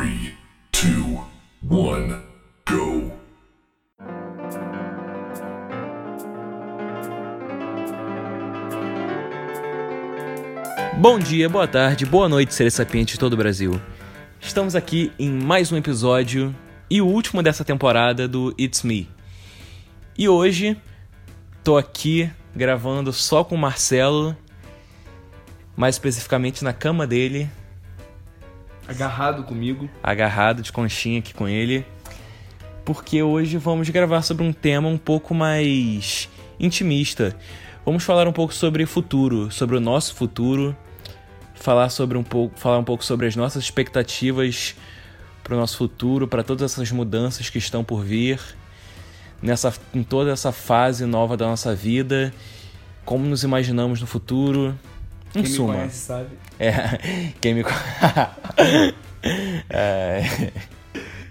3, 2, 1, go. Bom dia, boa tarde, boa noite, seres sapientes de todo o Brasil. Estamos aqui em mais um episódio e o último dessa temporada do It's Me. E hoje tô aqui gravando só com o Marcelo, mais especificamente na cama dele, Agarrado comigo. agarrado de conchinha aqui com ele, porque hoje vamos gravar sobre um tema um pouco mais intimista. Vamos falar um pouco sobre futuro, sobre o nosso futuro, falar sobre um pouco, falar um pouco sobre as nossas expectativas para o nosso futuro, para todas essas mudanças que estão por vir, nessa em toda essa fase nova da nossa vida, como nos imaginamos no futuro. Em Quem suma, me conhece sabe. é, quem me con- É,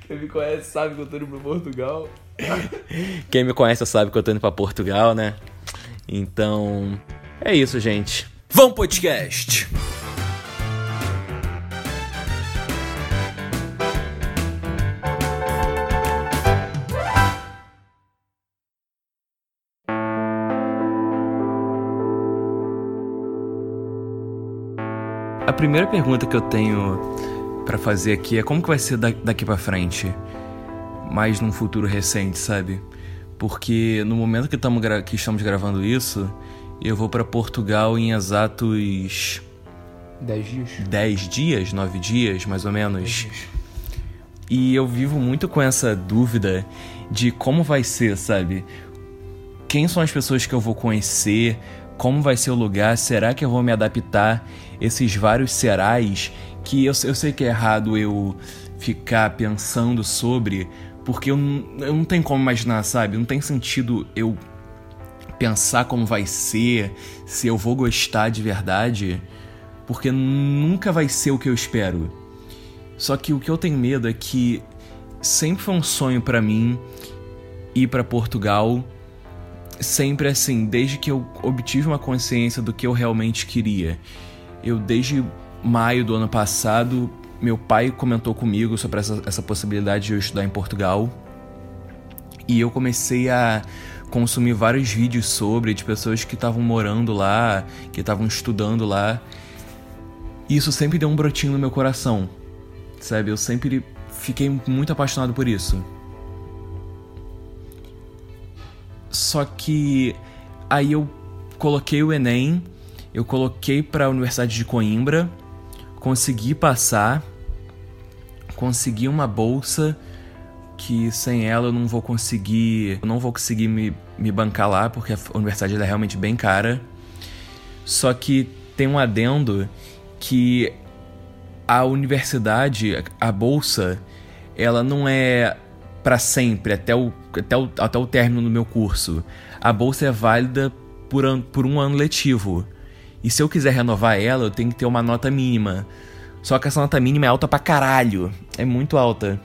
Quem me conhece sabe que eu tô indo pra Portugal. Quem me conhece sabe que eu tô indo pra Portugal, né? Então, é isso, gente. Vamos podcast! Primeira pergunta que eu tenho pra fazer aqui é como que vai ser da- daqui pra frente? mais num futuro recente, sabe? Porque no momento que, tamo que estamos gravando isso, eu vou pra Portugal em exatos Dez dias. 10 dias, 9 dias, mais ou menos. E eu vivo muito com essa dúvida de como vai ser, sabe? Quem são as pessoas que eu vou conhecer? Como vai ser o lugar? Será que eu vou me adaptar? Esses vários serais que eu, eu sei que é errado eu ficar pensando sobre, porque eu, eu não tenho como imaginar, sabe? Não tem sentido eu pensar como vai ser, se eu vou gostar de verdade, porque nunca vai ser o que eu espero. Só que o que eu tenho medo é que sempre foi um sonho pra mim ir pra Portugal, sempre assim, desde que eu obtive uma consciência do que eu realmente queria. Eu desde maio do ano passado, meu pai comentou comigo sobre essa, essa possibilidade de eu estudar em Portugal. E eu comecei a consumir vários vídeos sobre de pessoas que estavam morando lá, que estavam estudando lá. E isso sempre deu um brotinho no meu coração. Sabe? Eu sempre fiquei muito apaixonado por isso. Só que aí eu coloquei o Enem, eu coloquei para a Universidade de Coimbra, consegui passar, consegui uma bolsa que sem ela eu não vou conseguir, eu não vou conseguir me, me bancar lá porque a universidade é realmente bem cara. Só que tem um adendo que a universidade, a bolsa, ela não é para sempre, até o, até, o, até o término do meu curso. A bolsa é válida por, an, por um ano letivo. E se eu quiser renovar ela, eu tenho que ter uma nota mínima. Só que essa nota mínima é alta pra caralho. É muito alta.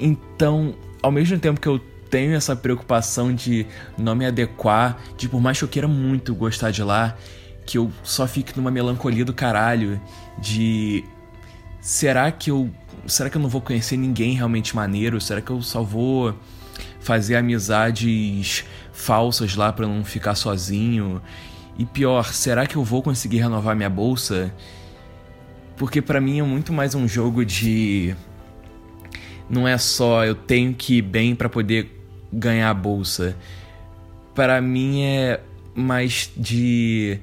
Então, ao mesmo tempo que eu tenho essa preocupação de não me adequar, de por mais que eu queira muito gostar de lá, que eu só fique numa melancolia do caralho de será que eu será que eu não vou conhecer ninguém realmente maneiro? Será que eu só vou fazer amizades falsas lá para não ficar sozinho? E pior, será que eu vou conseguir renovar minha bolsa? Porque para mim é muito mais um jogo de não é só eu tenho que ir bem para poder ganhar a bolsa. Para mim é mais de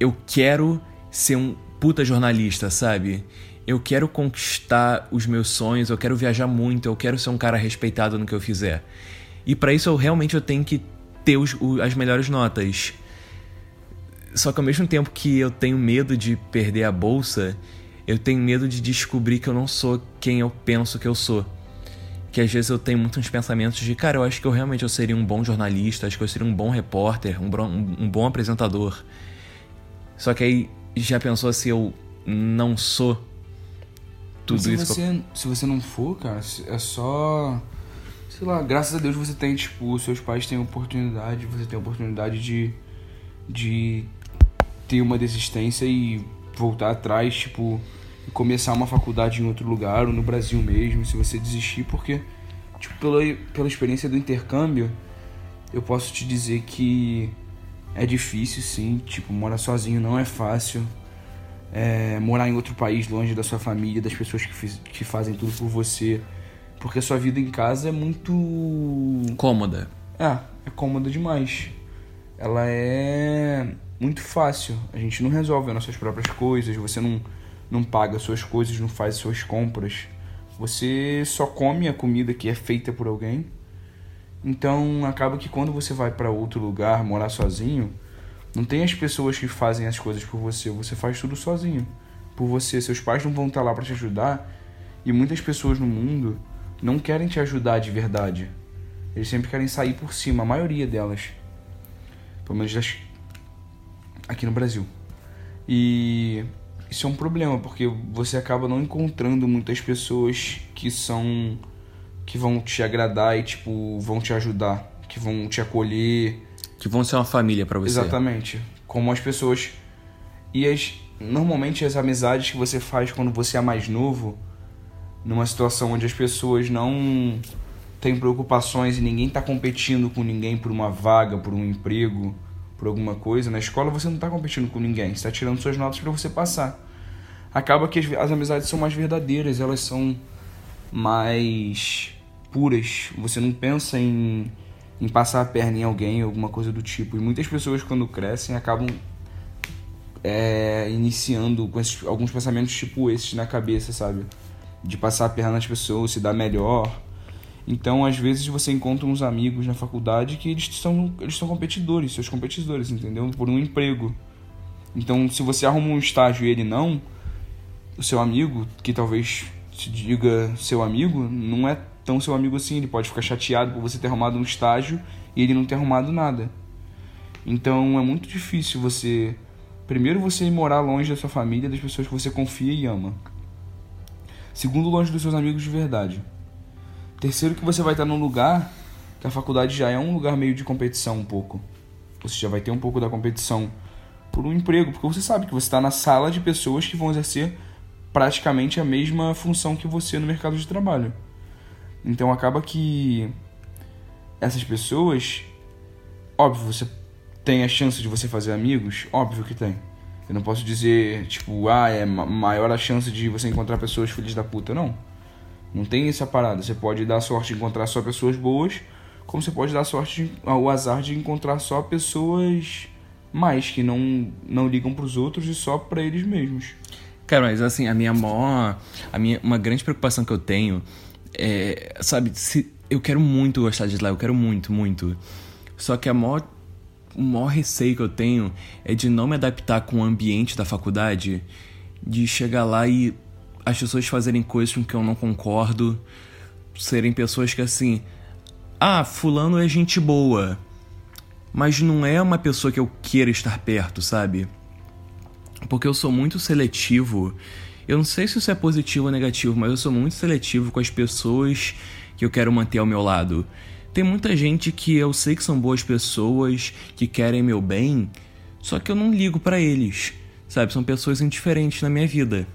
eu quero ser um puta jornalista, sabe? Eu quero conquistar os meus sonhos, eu quero viajar muito, eu quero ser um cara respeitado no que eu fizer. E para isso eu realmente eu tenho que ter os, as melhores notas. Só que ao mesmo tempo que eu tenho medo de perder a bolsa, eu tenho medo de descobrir que eu não sou quem eu penso que eu sou. Que às vezes eu tenho muitos pensamentos de, cara, eu acho que eu realmente eu seria um bom jornalista, acho que eu seria um bom repórter, um, um bom apresentador. Só que aí já pensou se eu não sou tudo se isso eu você, se você não for, cara, é só. Sei lá, graças a Deus você tem, tipo, seus pais têm oportunidade, você tem oportunidade de. de ter uma desistência e voltar atrás, tipo, começar uma faculdade em outro lugar ou no Brasil mesmo, se você desistir, porque tipo, pela, pela experiência do intercâmbio, eu posso te dizer que é difícil sim, tipo, morar sozinho não é fácil. É, morar em outro país, longe da sua família, das pessoas que, fiz, que fazem tudo por você. Porque a sua vida em casa é muito. Cômoda. É, é cômoda demais. Ela é muito fácil. A gente não resolve as nossas próprias coisas, você não, não paga suas coisas, não faz suas compras. Você só come a comida que é feita por alguém. Então acaba que quando você vai para outro lugar morar sozinho, não tem as pessoas que fazem as coisas por você, você faz tudo sozinho. Por você, seus pais não vão estar lá para te ajudar, e muitas pessoas no mundo não querem te ajudar de verdade. Eles sempre querem sair por cima, a maioria delas. Pelo menos das... aqui no Brasil. E isso é um problema, porque você acaba não encontrando muitas pessoas que são que vão te agradar e tipo vão te ajudar, que vão te acolher, que vão ser uma família para você. Exatamente. Como as pessoas e as normalmente as amizades que você faz quando você é mais novo, numa situação onde as pessoas não têm preocupações e ninguém está competindo com ninguém por uma vaga, por um emprego, por alguma coisa, na escola você não está competindo com ninguém, está tirando suas notas para você passar. Acaba que as, as amizades são mais verdadeiras, elas são mais puras. Você não pensa em, em passar a perna em alguém, alguma coisa do tipo. E muitas pessoas, quando crescem, acabam é, iniciando com esses, alguns pensamentos tipo esses na cabeça, sabe? De passar a perna nas pessoas, se dar melhor. Então, às vezes, você encontra uns amigos na faculdade que eles são, eles são competidores, seus competidores, entendeu? Por um emprego. Então, se você arruma um estágio e ele não, o seu amigo, que talvez se diga seu amigo, não é tão seu amigo assim. Ele pode ficar chateado por você ter arrumado um estágio e ele não ter arrumado nada. Então, é muito difícil você. Primeiro, você morar longe da sua família, das pessoas que você confia e ama. Segundo, longe dos seus amigos de verdade. Terceiro, que você vai estar num lugar que a faculdade já é um lugar meio de competição um pouco. Você já vai ter um pouco da competição por um emprego, porque você sabe que você está na sala de pessoas que vão exercer praticamente a mesma função que você no mercado de trabalho. Então acaba que essas pessoas, óbvio, você tem a chance de você fazer amigos, óbvio que tem. Eu não posso dizer, tipo, ah, é maior a chance de você encontrar pessoas filhas da puta, não. Não tem essa parada. Você pode dar sorte de encontrar só pessoas boas, como você pode dar sorte, de, o azar de encontrar só pessoas mais que não não ligam para os outros e só para eles mesmos. Cara, mas assim, a minha maior, a minha uma grande preocupação que eu tenho é, sabe, se eu quero muito gostar de lá, eu quero muito, muito. Só que a maior o maior receio que eu tenho é de não me adaptar com o ambiente da faculdade, de chegar lá e as pessoas fazerem coisas com que eu não concordo, serem pessoas que assim, ah, fulano é gente boa, mas não é uma pessoa que eu queira estar perto, sabe? Porque eu sou muito seletivo. Eu não sei se isso é positivo ou negativo, mas eu sou muito seletivo com as pessoas que eu quero manter ao meu lado. Tem muita gente que eu sei que são boas pessoas, que querem meu bem, só que eu não ligo para eles, sabe? São pessoas indiferentes na minha vida.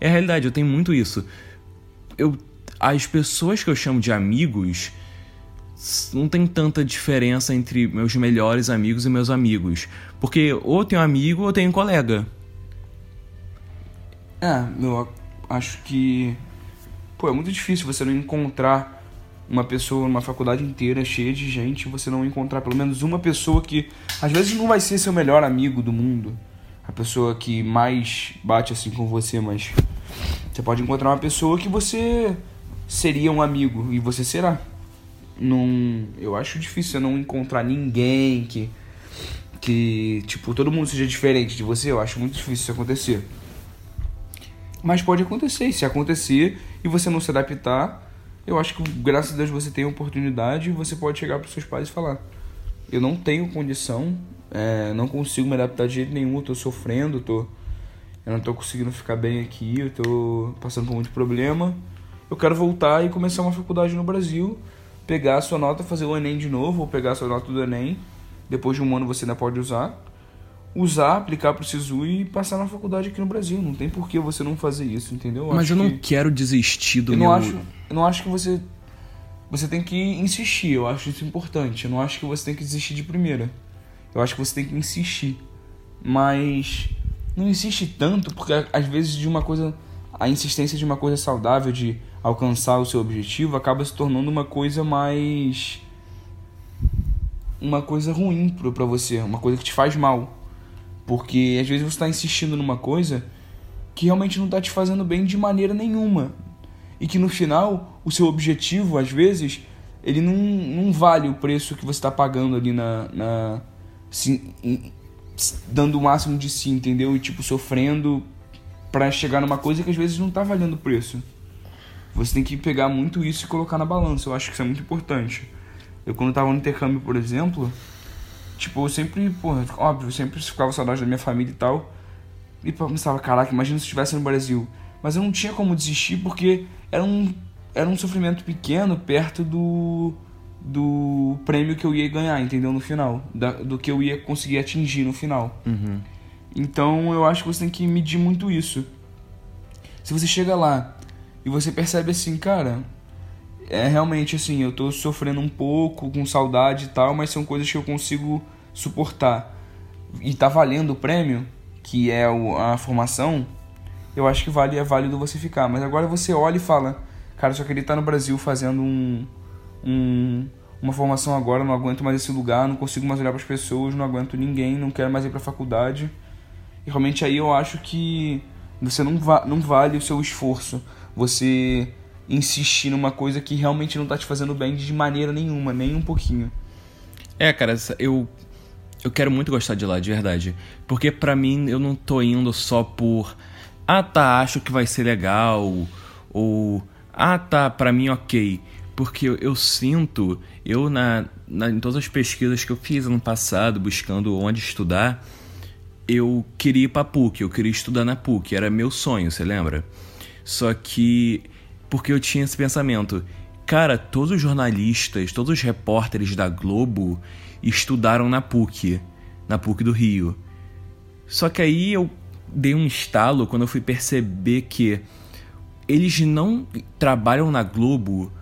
É a realidade, eu tenho muito isso. Eu, as pessoas que eu chamo de amigos não tem tanta diferença entre meus melhores amigos e meus amigos. Porque ou tenho amigo ou tenho colega. É, eu acho que. Pô, é muito difícil você não encontrar uma pessoa numa faculdade inteira cheia de gente você não encontrar pelo menos uma pessoa que às vezes não vai ser seu melhor amigo do mundo a pessoa que mais bate assim com você, mas você pode encontrar uma pessoa que você seria um amigo e você será. Não, eu acho difícil você não encontrar ninguém que que tipo todo mundo seja diferente de você. Eu acho muito difícil isso acontecer. Mas pode acontecer. E se acontecer e você não se adaptar, eu acho que graças a Deus você tem a oportunidade e você pode chegar para seus pais e falar: eu não tenho condição, é, não consigo me adaptar de jeito nenhum, eu tô sofrendo, tô, eu não tô conseguindo ficar bem aqui, eu tô passando por muito problema. Eu quero voltar e começar uma faculdade no Brasil, pegar a sua nota, fazer o Enem de novo, ou pegar a sua nota do Enem, depois de um ano você ainda pode usar, usar, aplicar pro SISU e passar na faculdade aqui no Brasil. Não tem por que você não fazer isso, entendeu? Mas eu não que- quero desistir do eu meu. não acho, eu não acho que você você tem que insistir. Eu acho isso importante. Eu não acho que você tem que desistir de primeira. Eu acho que você tem que insistir. Mas não insiste tanto porque às vezes de uma coisa a insistência de uma coisa saudável de alcançar o seu objetivo acaba se tornando uma coisa mais uma coisa ruim pra você, uma coisa que te faz mal. Porque às vezes você tá insistindo numa coisa que realmente não tá te fazendo bem de maneira nenhuma. E que no final, o seu objetivo, às vezes, ele não, não vale o preço que você está pagando ali na. na se- em- dando o máximo de si, entendeu? E tipo, sofrendo pra chegar numa coisa que às vezes não tá valendo o preço. Você tem que pegar muito isso e colocar na balança. Eu acho que isso é muito importante. Eu quando tava no intercâmbio, por exemplo, tipo, eu sempre, porra, óbvio, eu sempre ficava saudade da minha família e tal. E pensava, caraca, imagina se eu estivesse no Brasil. Mas eu não tinha como desistir porque era um, era um sofrimento pequeno perto do, do prêmio que eu ia ganhar, entendeu? No final. Da, do que eu ia conseguir atingir no final. Uhum. Então eu acho que você tem que medir muito isso. Se você chega lá e você percebe assim, cara, é realmente assim, eu tô sofrendo um pouco, com saudade e tal, mas são coisas que eu consigo suportar. E tá valendo o prêmio, que é o- a formação, eu acho que vale, é válido você ficar. Mas agora você olha e fala, cara, só queria estar no Brasil fazendo um, um- uma formação agora, não aguento mais esse lugar, não consigo mais olhar para as pessoas, não aguento ninguém, não quero mais ir para faculdade. E realmente aí eu acho que você não, va não vale o seu esforço. Você insistir numa coisa que realmente não tá te fazendo bem de maneira nenhuma, nem um pouquinho. É, cara, eu eu quero muito gostar de lá, de verdade. Porque pra mim eu não tô indo só por ah, tá, acho que vai ser legal ou ah, tá, pra mim OK. Porque eu, eu sinto, eu na, na em todas as pesquisas que eu fiz ano passado buscando onde estudar, eu queria ir pra PUC, eu queria estudar na PUC, era meu sonho, você lembra? Só que porque eu tinha esse pensamento, cara, todos os jornalistas, todos os repórteres da Globo estudaram na PUC, na PUC do Rio. Só que aí eu dei um estalo quando eu fui perceber que eles não trabalham na Globo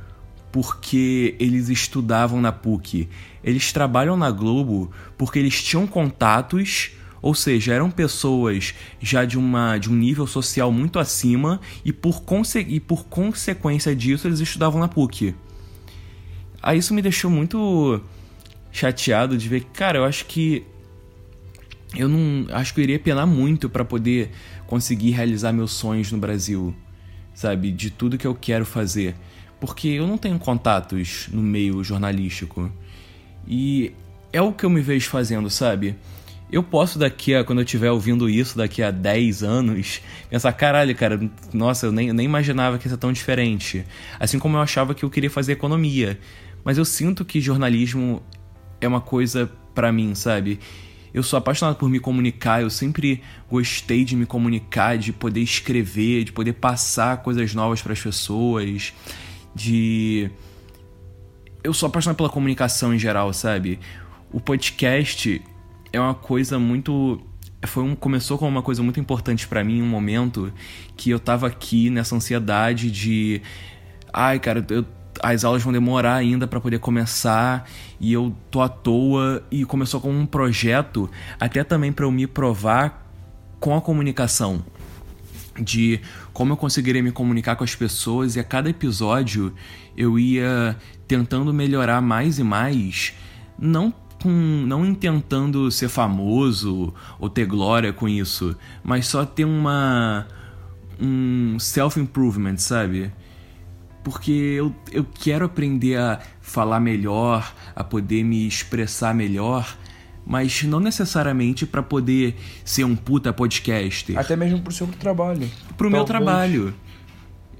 porque eles estudavam na PUC. Eles trabalham na Globo porque eles tinham contatos, ou seja, eram pessoas já de, uma, de um nível social muito acima e por, conse e por consequência disso eles estudavam na PUC. Aí isso me deixou muito chateado de ver que, cara, eu acho que eu não acho que eu iria penar muito para poder conseguir realizar meus sonhos no Brasil, sabe, de tudo que eu quero fazer, porque eu não tenho contatos no meio jornalístico. E é o que eu me vejo fazendo, sabe? Eu posso daqui a quando eu estiver ouvindo isso daqui a 10 anos, pensar, caralho, cara, nossa, eu nem, nem imaginava que ia ser tão diferente. Assim como eu achava que eu queria fazer economia. Mas eu sinto que jornalismo é uma coisa pra mim, sabe? Eu sou apaixonado por me comunicar, eu sempre gostei de me comunicar, de poder escrever, de poder passar coisas novas para as pessoas, de eu sou apaixonado pela comunicação em geral, sabe? O podcast é uma coisa muito foi um começou como uma coisa muito importante pra mim um momento que eu tava aqui nessa ansiedade de ai, cara, eu as aulas vão demorar ainda para poder começar e eu tô à toa. E começou como um projeto até também para eu me provar com a comunicação de como eu conseguiria me comunicar com as pessoas e a cada episódio eu ia tentando melhorar mais e mais, não com não em tentando ser famoso ou ter glória com isso, mas só ter uma um self improvement, sabe? porque eu, eu quero aprender a falar melhor, a poder me expressar melhor, mas não necessariamente para poder ser um puta podcaster. Até mesmo pro seu trabalho. Pro meu Talvez. trabalho.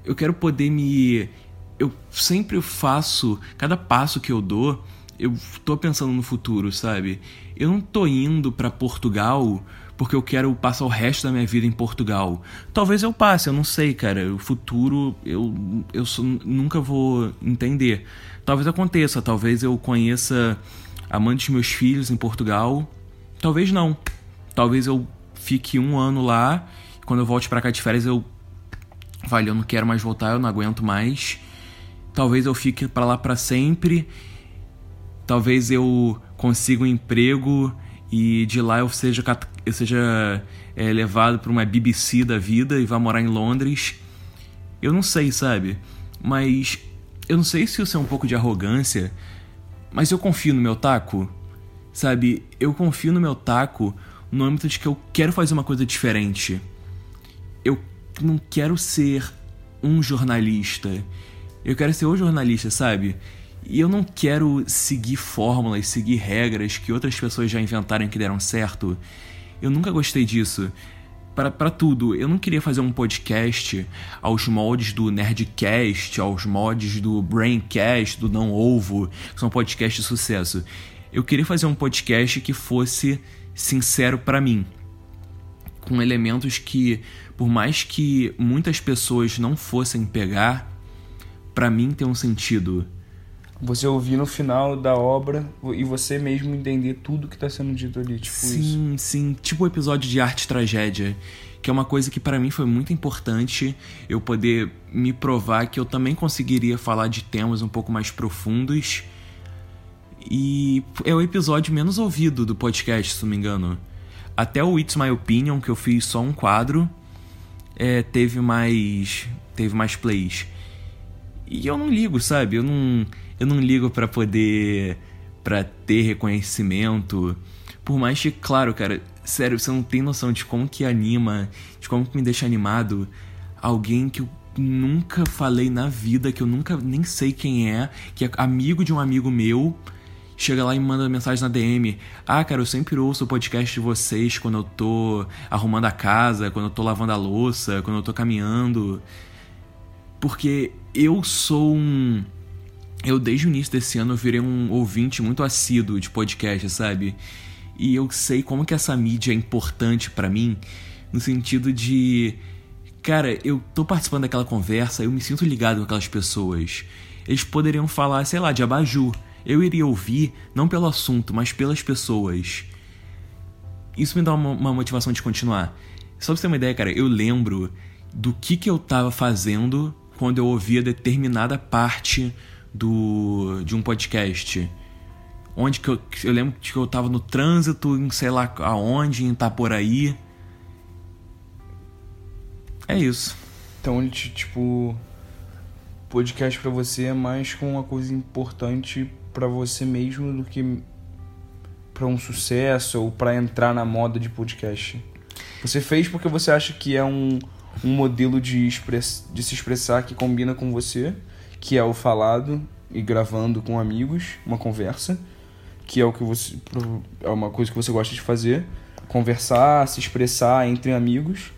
Eu quero poder me. Eu sempre faço. Cada passo que eu dou, eu tô pensando no futuro, sabe? Eu não tô indo para Portugal porque eu quero passar o resto da minha vida em Portugal. Talvez eu passe, eu não sei, cara. O futuro eu, eu só nunca vou entender. Talvez aconteça, talvez eu conheça a mãe dos meus filhos em Portugal. Talvez não. talvez eu fique um ano lá, quando eu volte para cá de férias eu vale, eu não quero mais voltar, eu não aguento mais. Talvez eu fique para lá para sempre. Talvez eu consiga um emprego e de lá eu seja, eu seja é, levado para uma BBC da vida e vá morar em Londres. Eu não sei, sabe? Mas eu não sei se isso é um pouco de arrogância, mas eu confio no meu taco. Sabe? Eu confio no meu taco no âmbito de que eu quero fazer uma coisa diferente. Eu não quero ser um jornalista. Eu quero ser o jornalista, sabe? E eu não quero seguir fórmulas, seguir regras que outras pessoas já inventaram que deram certo. Eu nunca gostei disso. Para tudo, eu não queria fazer um podcast aos moldes do Nerdcast, aos moldes do Braincast, do Não Ovo, que são podcasts de sucesso. Eu queria fazer um podcast que fosse sincero para mim, com elementos que, por mais que muitas pessoas não fossem pegar, para mim tem um sentido você ouvir no final da obra e você mesmo entender tudo que tá sendo dito ali, tipo sim, isso. Sim, tipo o episódio de arte tragédia, que é uma coisa que para mim foi muito importante eu poder me provar que eu também conseguiria falar de temas um pouco mais profundos. E é o episódio menos ouvido do podcast, se não me engano. Até o It's My Opinion, que eu fiz só um quadro, é, teve mais teve mais plays. E eu não ligo, sabe? Eu não eu não ligo para poder para ter reconhecimento. Por mais que, claro, cara, sério, você não tem noção de como que anima, de como que me deixa animado alguém que eu nunca falei na vida, que eu nunca nem sei quem é, que é amigo de um amigo meu, chega lá e manda mensagem na DM. Ah, cara, eu sempre ouço o podcast de vocês quando eu tô arrumando a casa, quando eu tô lavando a louça, quando eu tô caminhando. Porque eu sou um eu desde o início desse ano eu virei um ouvinte muito assíduo de podcast, sabe? E eu sei como que essa mídia é importante para mim, no sentido de cara, eu tô participando daquela conversa, eu me sinto ligado com aquelas pessoas. Eles poderiam falar, sei lá, de abajur. Eu iria ouvir não pelo assunto, mas pelas pessoas. Isso me dá uma, uma motivação de continuar. Só pra você ter uma ideia, cara, eu lembro do que que eu tava fazendo quando eu ouvia determinada parte do de um podcast. Onde que eu, eu lembro que eu tava no trânsito, em sei lá aonde, em Itaporaí. É isso. Então, tipo, podcast para você é mais com uma coisa importante para você mesmo do que para um sucesso ou para entrar na moda de podcast. Você fez porque você acha que é um, um modelo de, express, de se expressar que combina com você que é o falado e gravando com amigos, uma conversa, que é o que você é uma coisa que você gosta de fazer, conversar, se expressar entre amigos.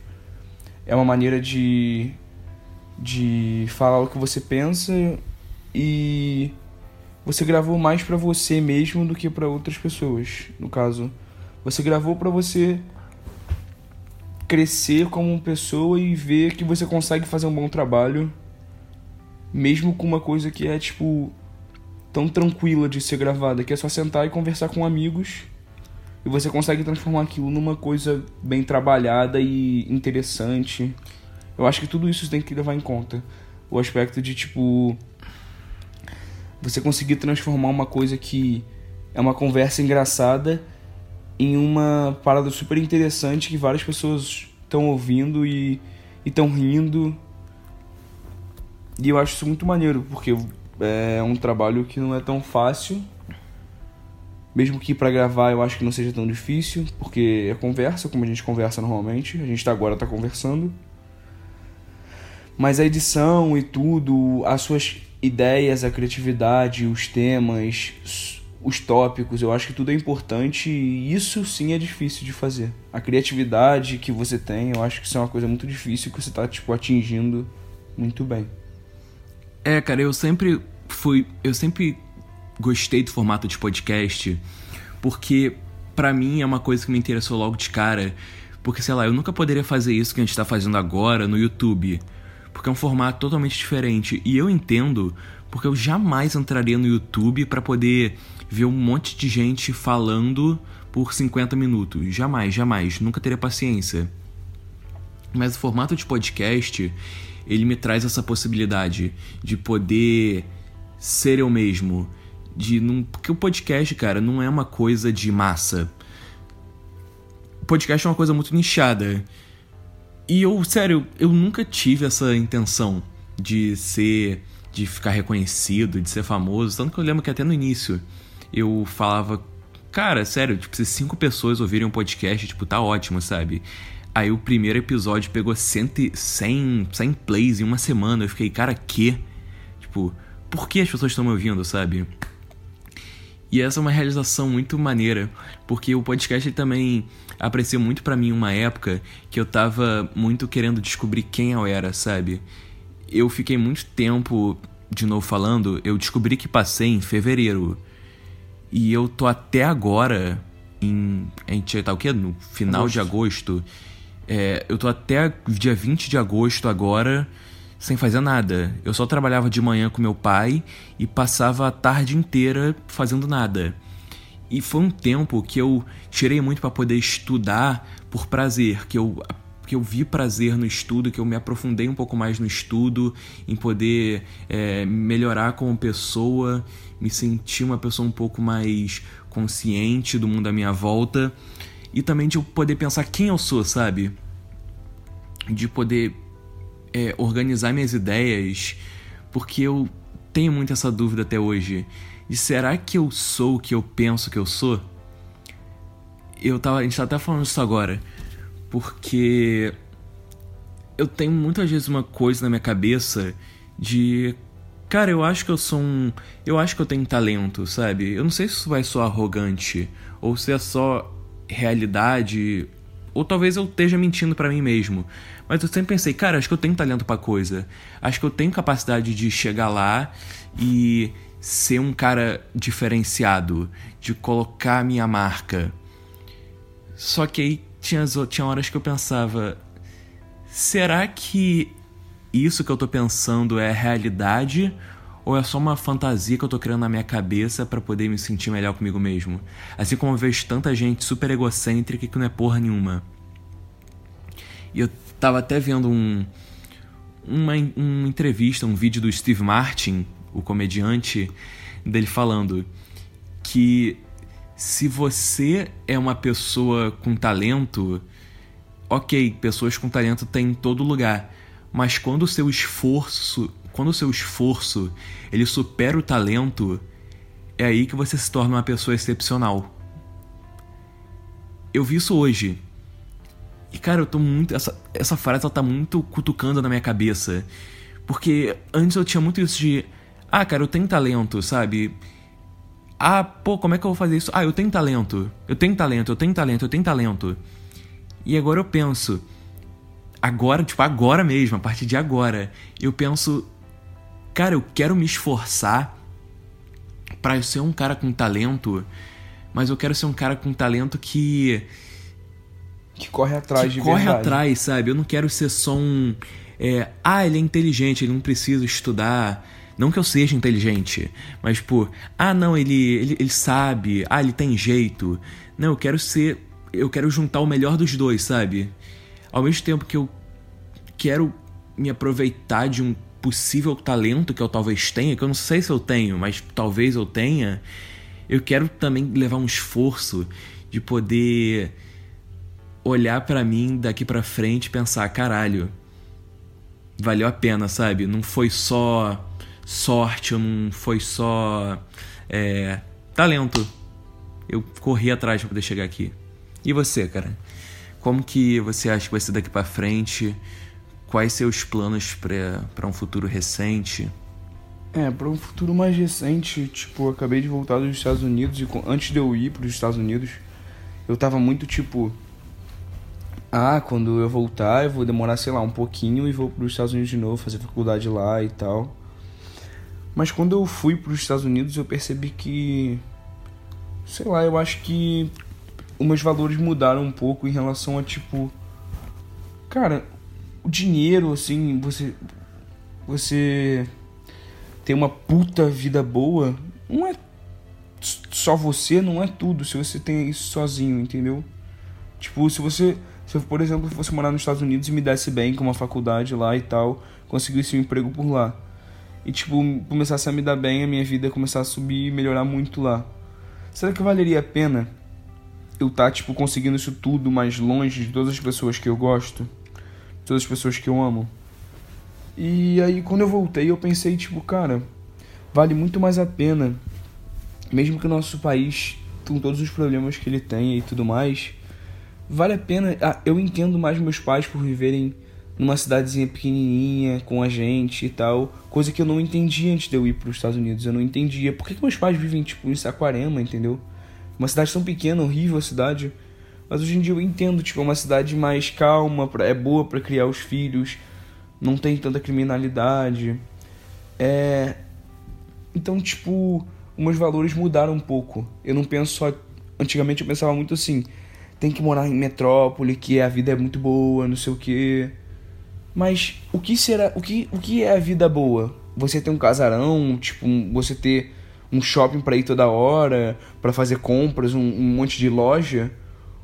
É uma maneira de de falar o que você pensa e você gravou mais para você mesmo do que para outras pessoas. No caso, você gravou para você crescer como pessoa e ver que você consegue fazer um bom trabalho mesmo com uma coisa que é tipo tão tranquila de ser gravada, que é só sentar e conversar com amigos e você consegue transformar aquilo numa coisa bem trabalhada e interessante. Eu acho que tudo isso tem que levar em conta. O aspecto de tipo você conseguir transformar uma coisa que é uma conversa engraçada em uma parada super interessante que várias pessoas estão ouvindo e estão rindo e eu acho isso muito maneiro, porque é um trabalho que não é tão fácil. Mesmo que para gravar eu acho que não seja tão difícil, porque é conversa, como a gente conversa normalmente. A gente tá agora tá conversando. Mas a edição e tudo, as suas ideias, a criatividade, os temas, os tópicos, eu acho que tudo é importante e isso sim é difícil de fazer. A criatividade que você tem, eu acho que isso é uma coisa muito difícil que você tá tipo atingindo muito bem. É, cara, eu sempre fui. Eu sempre gostei do formato de podcast, porque para mim é uma coisa que me interessou logo de cara. Porque, sei lá, eu nunca poderia fazer isso que a gente tá fazendo agora no YouTube. Porque é um formato totalmente diferente. E eu entendo, porque eu jamais entraria no YouTube para poder ver um monte de gente falando por 50 minutos. Jamais, jamais. Nunca teria paciência. Mas o formato de podcast, ele me traz essa possibilidade de poder ser eu mesmo. De porque o podcast, cara, não é uma coisa de massa. O podcast é uma coisa muito nichada. E eu, sério, eu nunca tive essa intenção de ser. de ficar reconhecido, de ser famoso. Tanto que eu lembro que até no início eu falava, cara, sério, tipo, se cinco pessoas ouvirem um podcast, tipo, tá ótimo, sabe? Aí o primeiro episódio pegou 100, 100, 100 plays em uma semana. Eu fiquei, cara, que? Tipo, por que as pessoas estão me ouvindo, sabe? E essa é uma realização muito maneira, porque o podcast também apareceu muito para mim uma época que eu tava muito querendo descobrir quem eu era, sabe? Eu fiquei muito tempo, de novo falando, eu descobri que passei em fevereiro. E eu tô até agora em. A gente tá o quê? No final agosto. de agosto. É, eu tô até dia 20 de agosto agora sem fazer nada. Eu só trabalhava de manhã com meu pai e passava a tarde inteira fazendo nada. E foi um tempo que eu tirei muito para poder estudar por prazer, que eu que eu vi prazer no estudo, que eu me aprofundei um pouco mais no estudo, em poder é, melhorar como pessoa, me sentir uma pessoa um pouco mais consciente do mundo à minha volta e também de eu poder pensar quem eu sou, sabe? De poder é, organizar minhas ideias, porque eu tenho muito essa dúvida até hoje. De será que eu sou o que eu penso que eu sou? Eu tava, a gente tá até falando isso agora, porque eu tenho muitas vezes uma coisa na minha cabeça de cara, eu acho que eu sou um, eu acho que eu tenho talento, sabe? Eu não sei se isso vai soar arrogante ou se é só realidade ou talvez eu esteja mentindo para mim mesmo. Mas eu sempre pensei, cara, acho que eu tenho talento para coisa. Acho que eu tenho capacidade de chegar lá e ser um cara diferenciado, de colocar a minha marca. Só que aí tinha, tinha horas que eu pensava, será que isso que eu tô pensando é realidade ou é só uma fantasia que eu tô criando na minha cabeça para poder me sentir melhor comigo mesmo? Assim como eu vejo tanta gente super egocêntrica que não é porra nenhuma. E eu tava até vendo um, uma, uma entrevista, um vídeo do Steve Martin, o comediante, dele falando que se você é uma pessoa com talento, ok, pessoas com talento tem em todo lugar, mas quando o seu esforço quando o seu esforço ele supera o talento, é aí que você se torna uma pessoa excepcional. Eu vi isso hoje. E cara, eu tô muito. Essa, essa frase ela tá muito cutucando na minha cabeça. Porque antes eu tinha muito isso de. Ah, cara, eu tenho talento, sabe? Ah, pô, como é que eu vou fazer isso? Ah, eu tenho talento. Eu tenho talento, eu tenho talento, eu tenho talento. E agora eu penso. Agora, tipo, agora mesmo, a partir de agora, eu penso cara, eu quero me esforçar para ser um cara com talento, mas eu quero ser um cara com talento que que corre atrás que de corre verdade. atrás, sabe? Eu não quero ser só um é, ah, ele é inteligente, ele não precisa estudar. Não que eu seja inteligente, mas tipo, ah, não, ele, ele, ele sabe, ah, ele tem jeito. Não, eu quero ser. Eu quero juntar o melhor dos dois, sabe? Ao mesmo tempo que eu quero me aproveitar de um possível talento que eu talvez tenha, que eu não sei se eu tenho, mas talvez eu tenha, eu quero também levar um esforço de poder olhar para mim daqui para frente e pensar, caralho, valeu a pena, sabe? Não foi só sorte, não foi só é, talento. Eu corri atrás para poder chegar aqui. E você, cara? Como que você acha que vai ser daqui para frente? Quais seus planos para um futuro recente? É, para um futuro mais recente, tipo, eu acabei de voltar dos Estados Unidos e antes de eu ir para os Estados Unidos, eu tava muito tipo ah, quando eu voltar, eu vou demorar, sei lá, um pouquinho e vou para os Estados Unidos de novo, fazer faculdade lá e tal. Mas quando eu fui para os Estados Unidos, eu percebi que sei lá, eu acho que os meus valores mudaram um pouco em relação a tipo cara, o dinheiro, assim, você. Você ter uma puta vida boa não é só você não é tudo se você tem isso sozinho, entendeu? Tipo, se você, se eu, por exemplo, fosse morar nos Estados Unidos e me desse bem com uma faculdade lá e tal, conseguisse um emprego por lá. E tipo, começasse a me dar bem, a minha vida começar a subir e melhorar muito lá. Será que valeria a pena eu estar, tá, tipo, conseguindo isso tudo mais longe de todas as pessoas que eu gosto? Todas as pessoas que eu amo? E aí, quando eu voltei, eu pensei, tipo, cara, vale muito mais a pena, mesmo que o nosso país, com todos os problemas que ele tem e tudo mais, vale a pena. Ah, eu entendo mais meus pais por viverem numa cidadezinha pequenininha com a gente e tal, coisa que eu não entendia antes de eu ir para os Estados Unidos. Eu não entendia por que, que meus pais vivem tipo em Saquarema, entendeu? Uma cidade tão pequena, horrível a cidade. Mas hoje em dia eu entendo, tipo, é uma cidade mais calma, é boa para criar os filhos, não tem tanta criminalidade. É. Então, tipo, meus valores mudaram um pouco. Eu não penso só. Antigamente eu pensava muito assim: tem que morar em metrópole, que a vida é muito boa, não sei o quê. Mas o que será, o que, o que é a vida boa? Você ter um casarão, tipo, você ter um shopping para ir toda hora, para fazer compras, um, um, monte de loja?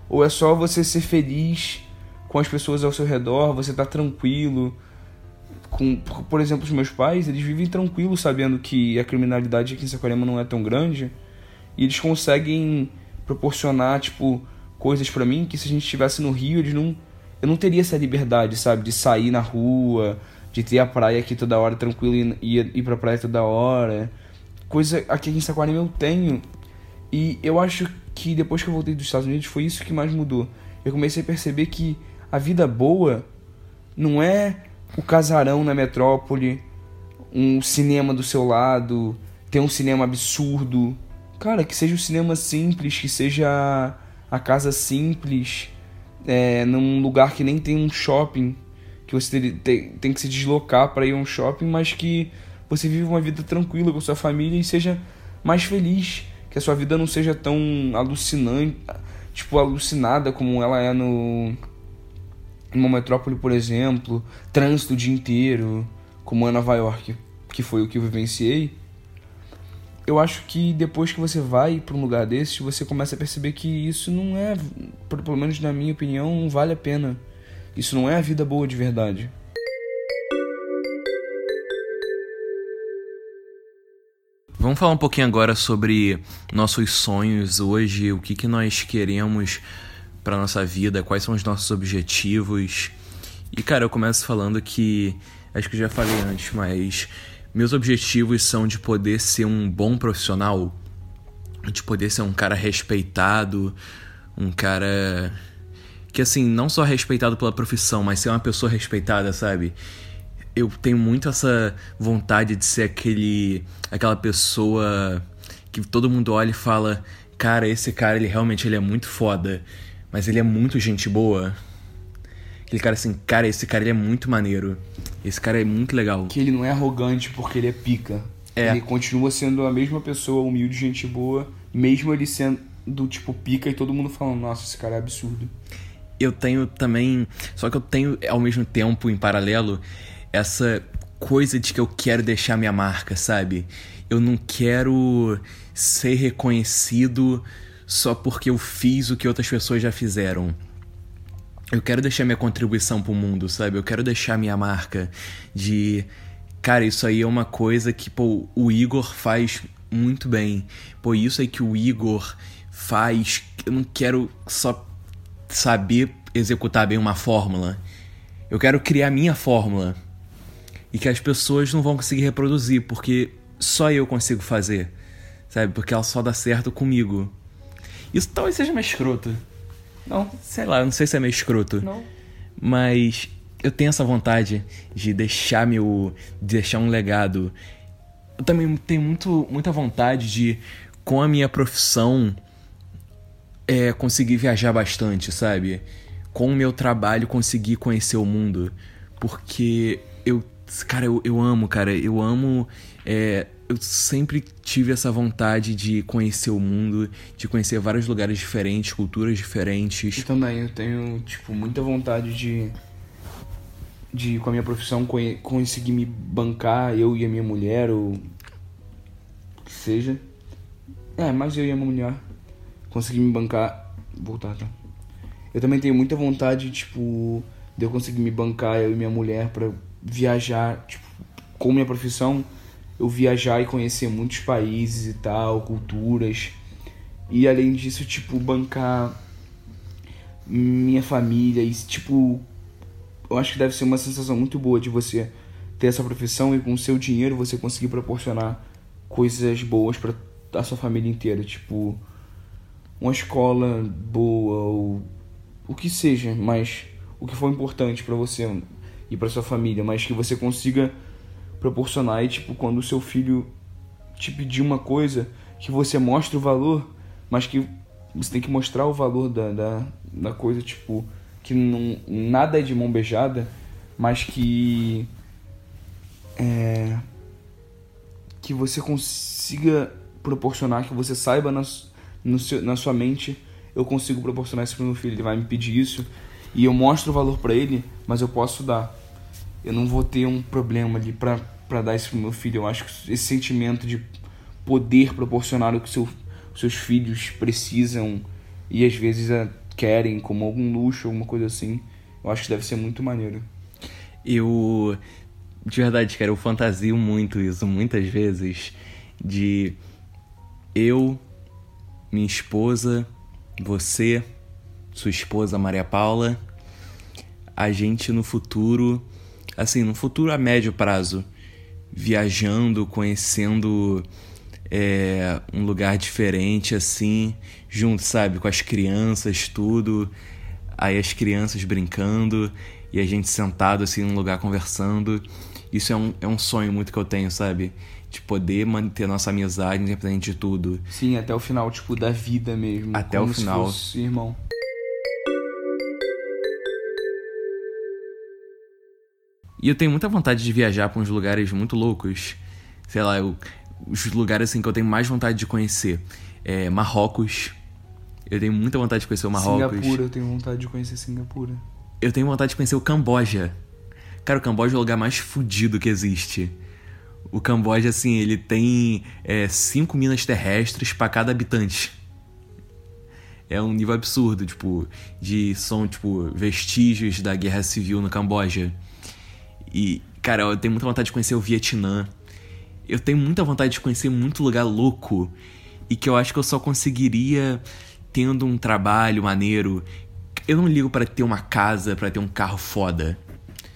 Ou é só você ser feliz com as pessoas ao seu redor, você tá tranquilo? Com, por exemplo, os meus pais, eles vivem tranquilos sabendo que a criminalidade aqui em Saquarema não é tão grande e eles conseguem proporcionar, tipo, coisas para mim que se a gente estivesse no Rio, eles não eu não teria essa liberdade, sabe? De sair na rua, de ter a praia aqui toda hora tranquilo e ir, ir pra praia toda hora. Coisa aqui em Saquarema eu tenho. E eu acho que depois que eu voltei dos Estados Unidos foi isso que mais mudou. Eu comecei a perceber que a vida boa não é o casarão na metrópole, um cinema do seu lado, ter um cinema absurdo. Cara, que seja um cinema simples, que seja a casa simples, é, num lugar que nem tem um shopping, que você tem, tem que se deslocar para ir a um shopping, mas que você vive uma vida tranquila com sua família e seja mais feliz, que a sua vida não seja tão alucinante, tipo alucinada como ela é no numa metrópole, por exemplo, trânsito o dia inteiro, como é Nova York, que foi o que eu vivenciei eu acho que depois que você vai para um lugar desse, você começa a perceber que isso não é, pelo menos na minha opinião, não vale a pena. Isso não é a vida boa de verdade. Vamos falar um pouquinho agora sobre nossos sonhos hoje, o que, que nós queremos para nossa vida, quais são os nossos objetivos. E cara, eu começo falando que acho que já falei antes, mas meus objetivos são de poder ser um bom profissional, de poder ser um cara respeitado, um cara que assim, não só respeitado pela profissão, mas ser uma pessoa respeitada, sabe? Eu tenho muito essa vontade de ser aquele aquela pessoa que todo mundo olha e fala: "Cara, esse cara ele realmente ele é muito foda, mas ele é muito gente boa". Aquele cara assim, cara, esse cara ele é muito maneiro. Esse cara é muito legal. Que ele não é arrogante porque ele é pica. É. Ele continua sendo a mesma pessoa, humilde, gente boa, mesmo ele sendo do tipo pica e todo mundo falando, nossa, esse cara é absurdo. Eu tenho também. Só que eu tenho, ao mesmo tempo, em paralelo, essa coisa de que eu quero deixar minha marca, sabe? Eu não quero ser reconhecido só porque eu fiz o que outras pessoas já fizeram eu quero deixar minha contribuição pro mundo, sabe? Eu quero deixar minha marca de. Cara, isso aí é uma coisa que, pô, o Igor faz muito bem. Pô, isso aí que o Igor faz. Eu não quero só saber executar bem uma fórmula. Eu quero criar minha fórmula. E que as pessoas não vão conseguir reproduzir, porque só eu consigo fazer. Sabe? Porque ela só dá certo comigo. Isso talvez seja mais escroto. Não. Sei lá, não sei se é meio escroto. Não. Mas eu tenho essa vontade de deixar meu. De deixar um legado. Eu também tenho muito, muita vontade de, com a minha profissão, é, conseguir viajar bastante, sabe? Com o meu trabalho, conseguir conhecer o mundo. Porque eu. Cara, eu, eu amo, cara. Eu amo. É, eu sempre tive essa vontade de conhecer o mundo, de conhecer vários lugares diferentes, culturas diferentes. Eu também, eu tenho, tipo, muita vontade de, de com a minha profissão, conseguir me bancar, eu e a minha mulher, ou que seja. É, mas eu e a minha mulher consegui me bancar. Voltar, tá? Eu também tenho muita vontade, tipo, de eu conseguir me bancar, eu e minha mulher, pra viajar, tipo, com minha profissão, eu viajar e conhecer muitos países e tal, culturas. E além disso, tipo, bancar minha família e, tipo, eu acho que deve ser uma sensação muito boa de você ter essa profissão e com o seu dinheiro você conseguir proporcionar coisas boas para a sua família inteira, tipo uma escola boa ou o que seja, mas o que for importante para você e para sua família, mas que você consiga proporcionar e tipo quando o seu filho te pedir uma coisa que você mostre o valor, mas que você tem que mostrar o valor da, da, da coisa, tipo, que não, nada é de mão beijada, mas que. É, que você consiga proporcionar, que você saiba na, no seu, na sua mente, eu consigo proporcionar isso pro meu filho, ele vai me pedir isso, e eu mostro o valor para ele, mas eu posso dar. Eu não vou ter um problema ali pra, pra dar isso pro meu filho. Eu acho que esse sentimento de poder proporcionar o que seu, seus filhos precisam e às vezes é, querem, como algum luxo, alguma coisa assim, eu acho que deve ser muito maneiro. Eu, de verdade, cara, eu fantasio muito isso, muitas vezes, de eu, minha esposa, você, sua esposa Maria Paula, a gente no futuro, assim, no futuro a médio prazo, viajando, conhecendo é, um lugar diferente, assim, junto, sabe, com as crianças, tudo. Aí as crianças brincando e a gente sentado, assim, num lugar conversando. Isso é um, é um sonho muito que eu tenho, sabe? De poder manter nossa amizade independente de tudo. Sim, até o final, tipo, da vida mesmo. Até o final. Se fosse irmão. E eu tenho muita vontade de viajar para uns lugares muito loucos. Sei lá, eu, os lugares assim que eu tenho mais vontade de conhecer. É Marrocos. Eu tenho muita vontade de conhecer o Marrocos. Singapura, eu tenho vontade de conhecer Singapura. Eu tenho vontade de conhecer o Camboja. Cara, o Camboja é o lugar mais fudido que existe. O Camboja, assim, ele tem é, cinco minas terrestres para cada habitante. É um nível absurdo, tipo, de são, tipo, vestígios da guerra civil no Camboja. E, cara, eu tenho muita vontade de conhecer o Vietnã. Eu tenho muita vontade de conhecer muito lugar louco e que eu acho que eu só conseguiria tendo um trabalho maneiro. Eu não ligo para ter uma casa, para ter um carro foda.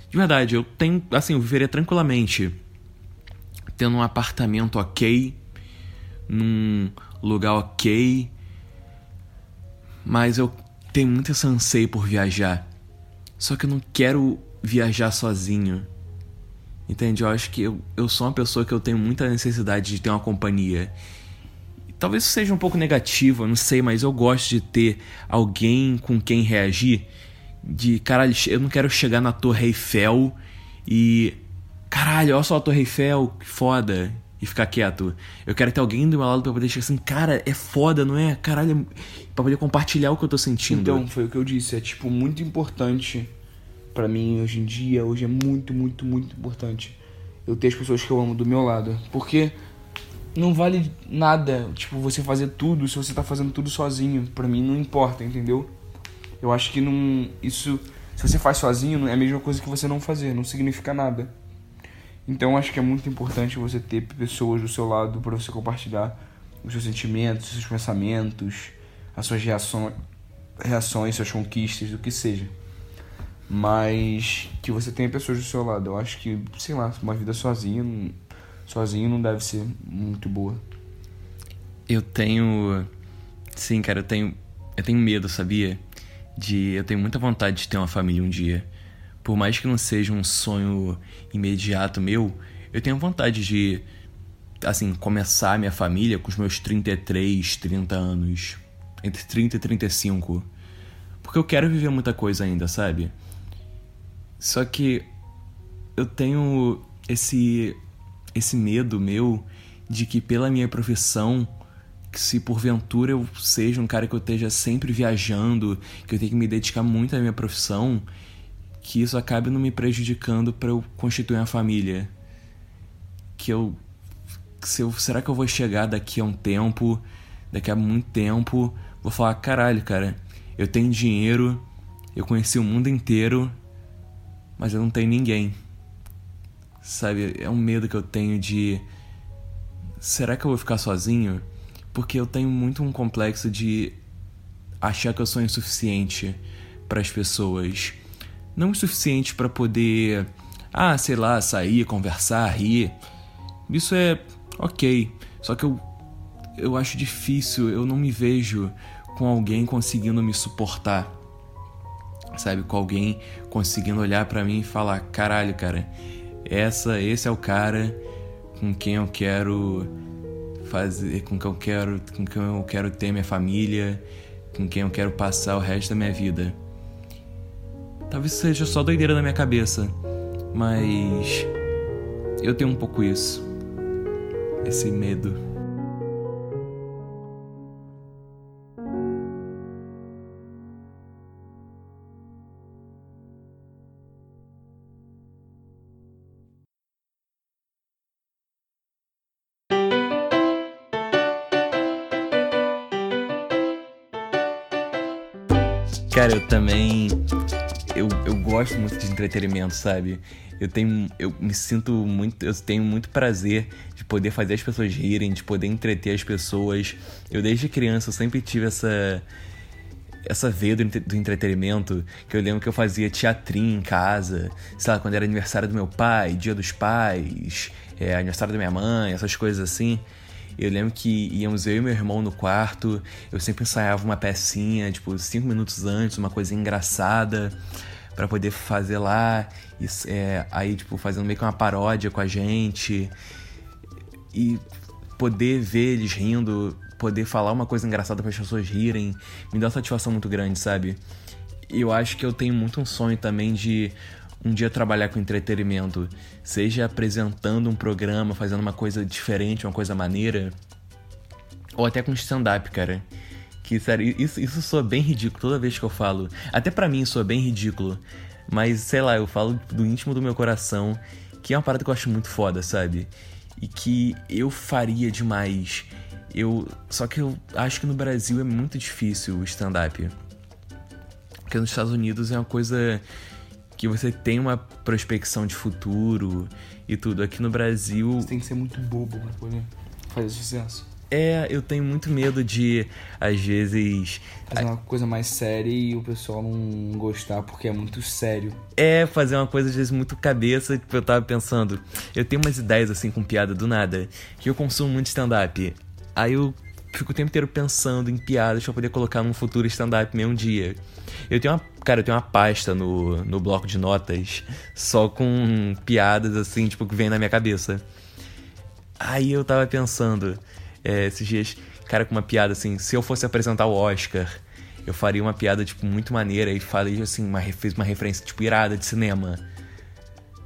De verdade, eu tenho, assim, eu viveria tranquilamente tendo um apartamento ok, num lugar ok, mas eu tenho muito esse anseio por viajar. Só que eu não quero viajar sozinho. Entende? Eu acho que eu, eu sou uma pessoa que eu tenho muita necessidade de ter uma companhia. Talvez isso seja um pouco negativo, eu não sei, mas eu gosto de ter alguém com quem reagir. De caralho, eu não quero chegar na Torre Eiffel e. Caralho, olha só a Torre Eiffel, que foda. E ficar quieto. Eu quero ter alguém do meu lado pra poder chegar assim, cara, é foda, não é? Caralho, pra poder compartilhar o que eu tô sentindo. Então, foi o que eu disse, é tipo muito importante para mim hoje em dia, hoje é muito, muito, muito importante eu ter as pessoas que eu amo do meu lado. Porque não vale nada, tipo, você fazer tudo se você tá fazendo tudo sozinho. Pra mim não importa, entendeu? Eu acho que não. Isso. Se você faz sozinho, é a mesma coisa que você não fazer, não significa nada. Então acho que é muito importante você ter pessoas do seu lado para você compartilhar os seus sentimentos, os seus pensamentos, as suas reações, reações, suas conquistas, o que seja mas que você tenha pessoas do seu lado. Eu acho que, sei lá, uma vida sozinho, sozinho não deve ser muito boa. Eu tenho, sim, cara, eu tenho, eu tenho medo, sabia? De, eu tenho muita vontade de ter uma família um dia. Por mais que não seja um sonho imediato meu, eu tenho vontade de, assim, começar a minha família com os meus 33, 30 anos. Entre 30 e 35. Porque eu quero viver muita coisa ainda, sabe? Só que eu tenho esse esse medo meu de que pela minha profissão, se porventura eu seja um cara que eu esteja sempre viajando, que eu tenho que me dedicar muito à minha profissão, que isso acabe não me prejudicando para eu constituir uma família. Que eu se eu será que eu vou chegar daqui a um tempo daqui a muito tempo, vou falar: caralho, cara, eu tenho dinheiro, eu conheci o mundo inteiro, mas eu não tenho ninguém. Sabe? É um medo que eu tenho de. Será que eu vou ficar sozinho? Porque eu tenho muito um complexo de achar que eu sou insuficiente para as pessoas. Não o suficiente para poder, ah, sei lá, sair, conversar, rir. Isso é ok. Só que eu, eu acho difícil, eu não me vejo com alguém conseguindo me suportar. Sabe, com alguém conseguindo olhar para mim e falar: "Caralho, cara, essa esse é o cara com quem eu quero fazer, com quem eu quero, com quem eu quero ter minha família, com quem eu quero passar o resto da minha vida". Talvez seja só doideira na minha cabeça, mas eu tenho um pouco isso. Esse medo. Cara, eu também. Eu, eu gosto muito de entretenimento, sabe? Eu tenho. Eu me sinto muito. Eu tenho muito prazer de poder fazer as pessoas rirem, de poder entreter as pessoas. Eu, desde criança, eu sempre tive essa. Essa veia do, do entretenimento, que eu lembro que eu fazia teatrinho em casa, sei lá, quando era aniversário do meu pai, dia dos pais, é, aniversário da minha mãe, essas coisas assim. Eu lembro que íamos eu e meu irmão no quarto, eu sempre ensaiava uma pecinha, tipo, cinco minutos antes, uma coisa engraçada para poder fazer lá, e, é, aí, tipo, fazendo meio que uma paródia com a gente. E poder ver eles rindo, poder falar uma coisa engraçada para as pessoas rirem, me dá uma satisfação muito grande, sabe? Eu acho que eu tenho muito um sonho também de um dia trabalhar com entretenimento, seja apresentando um programa, fazendo uma coisa diferente, uma coisa maneira, ou até com stand-up, cara. Que, sério, isso, isso soa bem ridículo toda vez que eu falo. Até para mim soa bem ridículo. Mas, sei lá, eu falo do íntimo do meu coração, que é uma parada que eu acho muito foda, sabe? E que eu faria demais. Eu, só que eu acho que no Brasil é muito difícil o stand-up. Porque nos Estados Unidos é uma coisa que você tem uma prospecção de futuro e tudo. Aqui no Brasil. Você tem que ser muito bobo pra poder fazer sucesso. É, eu tenho muito medo de, às vezes. Fazer uma coisa mais séria e o pessoal não gostar porque é muito sério. É, fazer uma coisa às vezes muito cabeça. Tipo, eu tava pensando. Eu tenho umas ideias assim com piada do nada. Que eu consumo muito stand-up. Aí eu fico o tempo inteiro pensando em piadas pra poder colocar num futuro stand-up meio um dia. Eu tenho uma. Cara, eu tenho uma pasta no, no bloco de notas só com piadas assim, tipo, que vem na minha cabeça. Aí eu tava pensando, é, esses dias, cara, com uma piada assim, se eu fosse apresentar o Oscar, eu faria uma piada, tipo, muito maneira e falei assim, uma, fez uma referência, tipo, irada de cinema.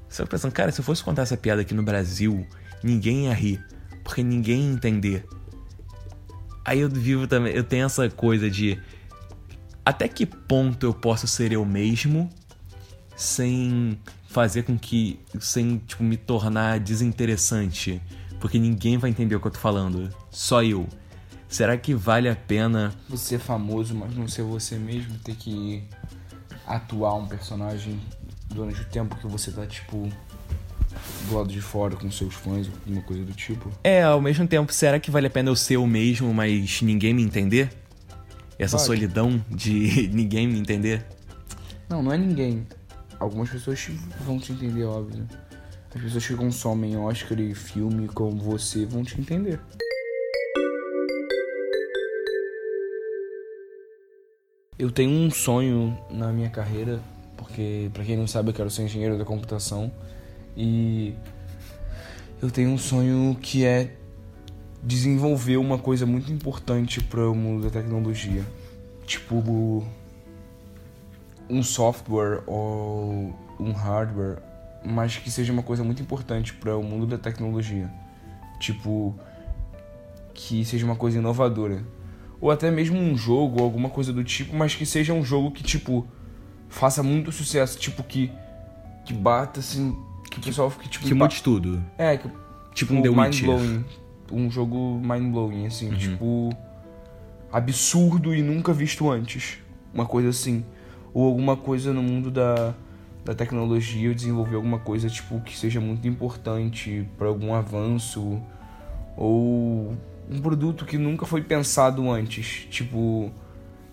Só que pensando, cara, se eu fosse contar essa piada aqui no Brasil, ninguém ia rir, porque ninguém ia entender. Aí eu vivo também, eu tenho essa coisa de até que ponto eu posso ser eu mesmo sem fazer com que sem tipo me tornar desinteressante, porque ninguém vai entender o que eu tô falando, só eu. Será que vale a pena você ser famoso, mas não ser você mesmo, ter que atuar um personagem durante o tempo que você tá tipo do lado de fora com seus fãs, alguma coisa do tipo? É, ao mesmo tempo, será que vale a pena eu ser eu mesmo, mas ninguém me entender? Essa Pode. solidão de ninguém me entender? Não, não é ninguém. Algumas pessoas vão te entender, óbvio. As pessoas que consomem Oscar e filme como você vão te entender. Eu tenho um sonho na minha carreira, porque para quem não sabe, eu quero ser engenheiro da computação e eu tenho um sonho que é desenvolver uma coisa muito importante para o mundo da tecnologia. Tipo um software ou um hardware, mas que seja uma coisa muito importante para o mundo da tecnologia. Tipo que seja uma coisa inovadora. Ou até mesmo um jogo, ou alguma coisa do tipo, mas que seja um jogo que tipo faça muito sucesso, tipo que que bata assim que o pessoal fique tipo. Que mude tudo. É, que, tipo um The Witcher. Um jogo mind-blowing, assim, uhum. tipo. absurdo e nunca visto antes. Uma coisa assim. Ou alguma coisa no mundo da, da tecnologia, ou desenvolver alguma coisa tipo que seja muito importante para algum avanço ou um produto que nunca foi pensado antes, tipo,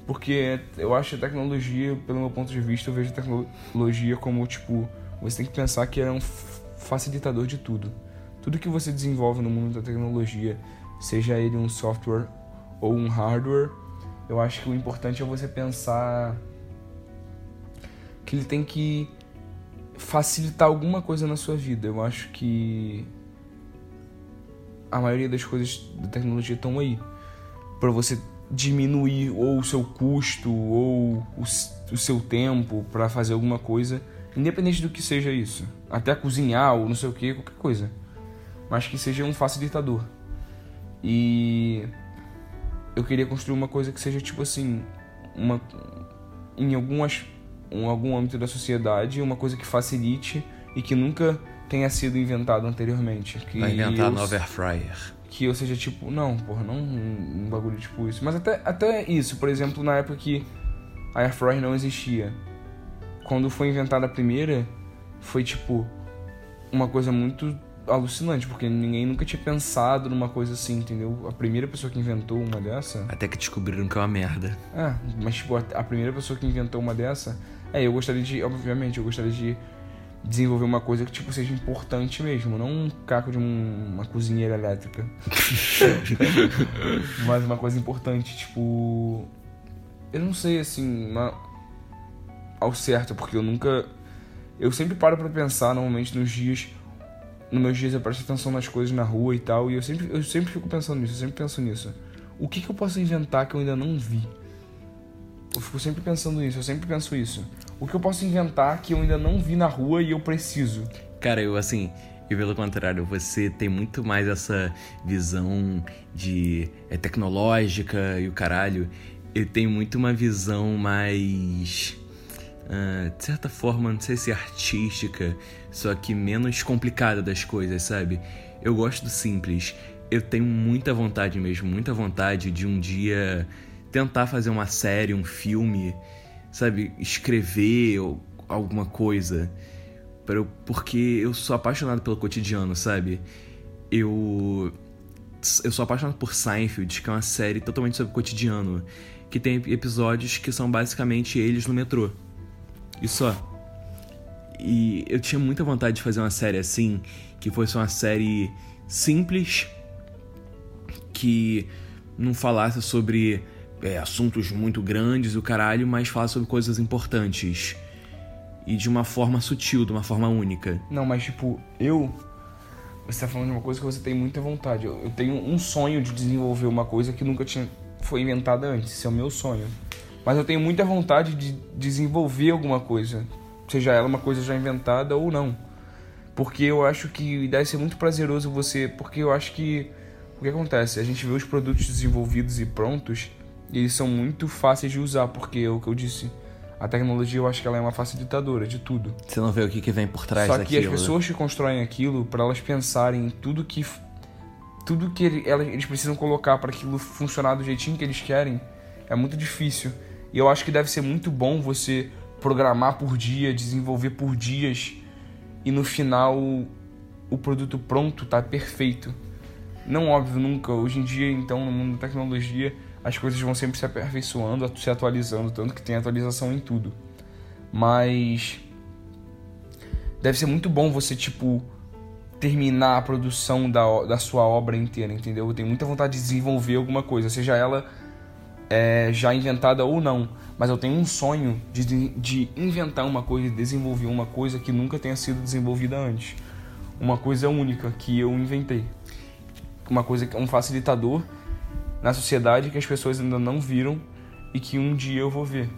porque eu acho a tecnologia, pelo meu ponto de vista, eu vejo a tecnologia como tipo, você tem que pensar que é um facilitador de tudo. Tudo que você desenvolve no mundo da tecnologia, seja ele um software ou um hardware, eu acho que o importante é você pensar que ele tem que facilitar alguma coisa na sua vida. Eu acho que a maioria das coisas da tecnologia estão aí. Para você diminuir ou o seu custo ou o, seu tempo para fazer alguma coisa, independente do que seja isso, até cozinhar ou não sei o que, qualquer coisa, mas que seja um facilitador. E eu queria construir uma coisa que seja tipo assim, uma em algumas em algum âmbito da sociedade, uma coisa que facilite e que nunca tenha sido inventado anteriormente. Que Vai inventar a nova air fryer. Que eu seja tipo, não, porra, não um, um bagulho tipo isso. Mas até, até isso, por exemplo, na época que a air fryer não existia. Quando foi inventada a primeira, foi tipo uma coisa muito alucinante, porque ninguém nunca tinha pensado numa coisa assim, entendeu? A primeira pessoa que inventou uma dessa. Até que descobriram que é uma merda. É, mas tipo, a primeira pessoa que inventou uma dessa. É, eu gostaria de. Obviamente, eu gostaria de desenvolver uma coisa que tipo seja importante mesmo, não um caco de um, uma cozinheira elétrica. Mas uma coisa importante, tipo eu não sei assim, uma... ao certo, porque eu nunca eu sempre paro para pensar normalmente nos dias nos meus dias eu presto atenção nas coisas na rua e tal, e eu sempre eu sempre fico pensando nisso, eu sempre penso nisso. O que que eu posso inventar que eu ainda não vi? Eu fico sempre pensando nisso, eu sempre penso isso. O que eu posso inventar que eu ainda não vi na rua e eu preciso? Cara, eu assim, e pelo contrário, você tem muito mais essa visão de é tecnológica e o caralho. Eu tenho muito uma visão mais. Uh, de certa forma, não sei se artística, só que menos complicada das coisas, sabe? Eu gosto do simples. Eu tenho muita vontade mesmo, muita vontade de um dia tentar fazer uma série, um filme, sabe, escrever alguma coisa. Porque eu sou apaixonado pelo cotidiano, sabe? Eu eu sou apaixonado por Seinfeld, que é uma série totalmente sobre o cotidiano, que tem episódios que são basicamente eles no metrô. E só. E eu tinha muita vontade de fazer uma série assim, que fosse uma série simples, que não falasse sobre é, assuntos muito grandes, o caralho, mas fala sobre coisas importantes. E de uma forma sutil, de uma forma única. Não, mas tipo, eu. Você tá falando de uma coisa que você tem muita vontade. Eu, eu tenho um sonho de desenvolver uma coisa que nunca tinha foi inventada antes. Esse é o meu sonho. Mas eu tenho muita vontade de desenvolver alguma coisa. Seja ela uma coisa já inventada ou não. Porque eu acho que deve ser muito prazeroso você. Porque eu acho que. O que acontece? A gente vê os produtos desenvolvidos e prontos e eles são muito fáceis de usar, porque é o que eu disse. A tecnologia eu acho que ela é uma facilitadora de tudo. Você não vê o que, que vem por trás Só daquilo. que as pessoas que constroem aquilo, para elas pensarem em tudo que tudo que eles precisam colocar para aquilo funcionar do jeitinho que eles querem, é muito difícil. E eu acho que deve ser muito bom você programar por dia, desenvolver por dias e no final o produto pronto tá perfeito. Não óbvio nunca, hoje em dia então no mundo da tecnologia as coisas vão sempre se aperfeiçoando, se atualizando, tanto que tem atualização em tudo. Mas deve ser muito bom você tipo terminar a produção da, da sua obra inteira, entendeu? Eu tenho muita vontade de desenvolver alguma coisa, seja ela é, já inventada ou não. Mas eu tenho um sonho de, de inventar uma coisa, de desenvolver uma coisa que nunca tenha sido desenvolvida antes. Uma coisa única que eu inventei. Uma coisa que é um facilitador na sociedade que as pessoas ainda não viram e que um dia eu vou ver.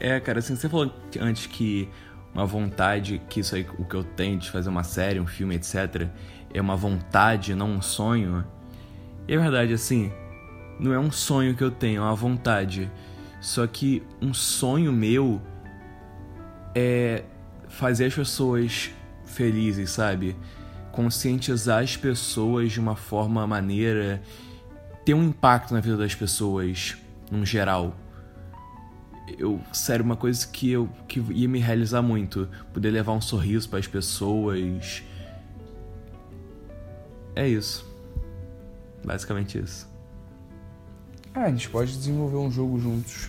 É, cara, assim, você falou antes que uma vontade, que isso aí, o que eu tenho de fazer uma série, um filme, etc., é uma vontade, não um sonho. E é verdade, assim, não é um sonho que eu tenho, é uma vontade. Só que um sonho meu é fazer as pessoas felizes, sabe? Conscientizar as pessoas de uma forma maneira ter um impacto na vida das pessoas, num geral. Eu, sério, uma coisa que eu que ia me realizar muito, poder levar um sorriso para as pessoas. É isso. Basicamente isso. Ah, a gente pode desenvolver um jogo juntos.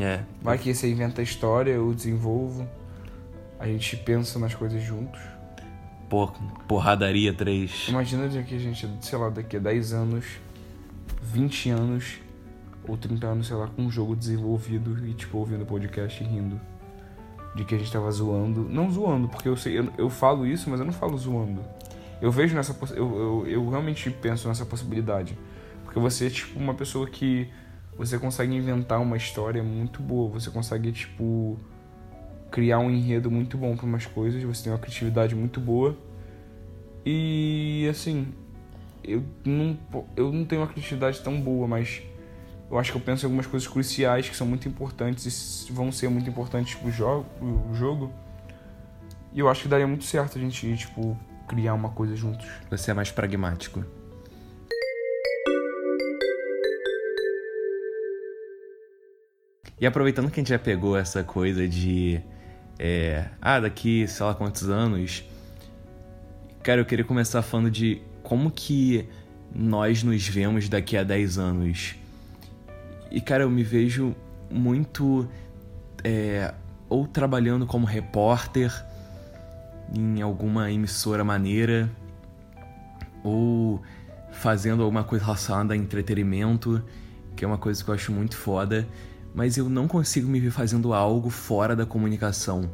É. Vai que você inventa a história, eu desenvolvo. A gente pensa nas coisas juntos. Por, porradaria 3. Imagina daqui a gente, sei lá, daqui a 10 anos, 20 anos ou 30 anos, sei lá, com um jogo desenvolvido e tipo ouvindo podcast e rindo. De que a gente tava zoando. Não zoando, porque eu sei, eu, eu falo isso, mas eu não falo zoando. Eu vejo nessa eu, eu, eu realmente penso nessa possibilidade. Porque você é tipo uma pessoa que você consegue inventar uma história muito boa, você consegue tipo criar um enredo muito bom para umas coisas, você tem uma criatividade muito boa. E assim, eu não, eu não tenho uma criatividade tão boa, mas eu acho que eu penso em algumas coisas cruciais que são muito importantes e vão ser muito importantes pro jogo, pro jogo. E eu acho que daria muito certo a gente, tipo, criar uma coisa juntos. Você é mais pragmático. E aproveitando que a gente já pegou essa coisa de. É, ah, daqui sei lá quantos anos. Cara, eu queria começar falando de como que nós nos vemos daqui a 10 anos. E, cara, eu me vejo muito. é, ou trabalhando como repórter em alguma emissora maneira, ou fazendo alguma coisa relacionada a entretenimento, que é uma coisa que eu acho muito foda, mas eu não consigo me ver fazendo algo fora da comunicação.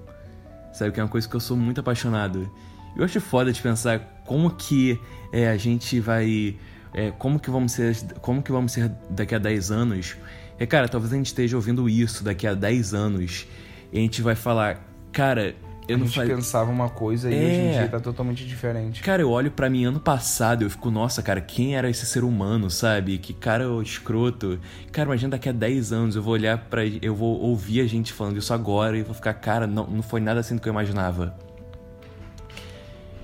Sabe, que é uma coisa que eu sou muito apaixonado. Eu acho foda de pensar como que é, a gente vai. é, como que vamos ser. Como que vamos ser daqui a 10 anos. É, cara, talvez a gente esteja ouvindo isso daqui a 10 anos e a gente vai falar, cara, eu a não gente fazia. pensava uma coisa e É. hoje em dia tá totalmente diferente. Cara, eu olho pra mim ano passado e eu fico, nossa, cara, quem era esse ser humano, sabe? Que cara escroto. Cara, imagina daqui a 10 anos eu vou olhar para eu vou ouvir a gente falando isso agora e vou ficar, cara, não, não foi nada assim do que eu imaginava.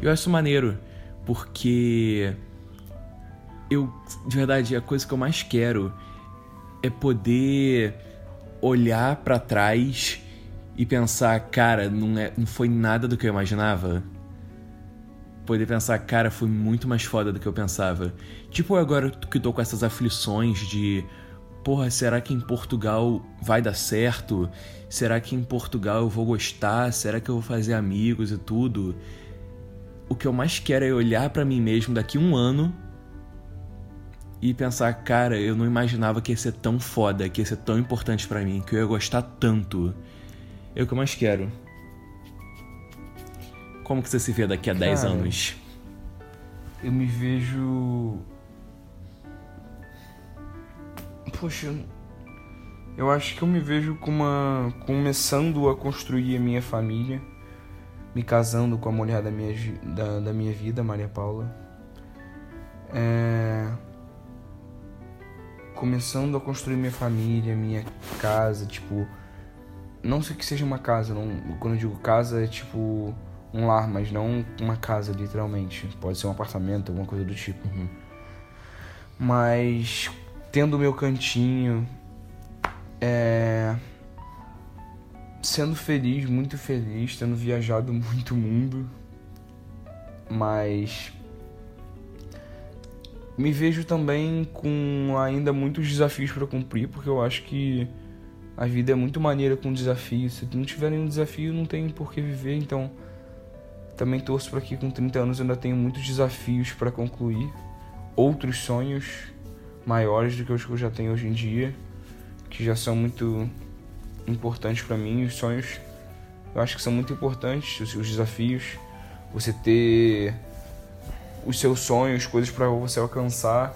Eu acho maneiro, porque eu, de verdade, a coisa que eu mais quero é poder olhar pra trás e pensar, cara, não, é, não foi nada do que eu imaginava poder pensar, cara, foi muito mais foda do que eu pensava. Tipo agora que tô com essas aflições de, porra, será que em Portugal vai dar certo? Será que em Portugal eu vou gostar? Será que eu vou fazer amigos e tudo? O que eu mais quero é olhar pra mim mesmo daqui um ano e pensar, cara, eu não imaginava que ia ser tão foda, que ia ser tão importante pra mim, que eu ia gostar tanto. É o que eu mais quero. Como que você se vê daqui a 10 Cara, anos? Eu me vejo. Poxa, eu acho que eu me vejo com uma... começando a construir a minha família, me casando com a mulher da minha, da, da minha vida, Maria Paula. É... Começando a construir minha família, minha casa, tipo. Não sei que seja uma casa, não, quando eu digo casa é tipo um lar, mas não uma casa literalmente. Pode ser um apartamento, alguma coisa do tipo. Mas tendo o meu cantinho, é, sendo feliz, muito feliz, tendo viajado muito mundo, mas me vejo também com ainda muitos desafios para cumprir, porque eu acho que a vida é muito maneira com desafios. Se não tiver nenhum desafio, não tem por que viver, então também torço para que com 30 anos eu ainda tenho muitos desafios para concluir, outros sonhos maiores do que os que eu já tenho hoje em dia, que já são muito importantes para mim. Os sonhos eu acho que são muito importantes, os, os desafios, você ter os seus sonhos, coisas para você alcançar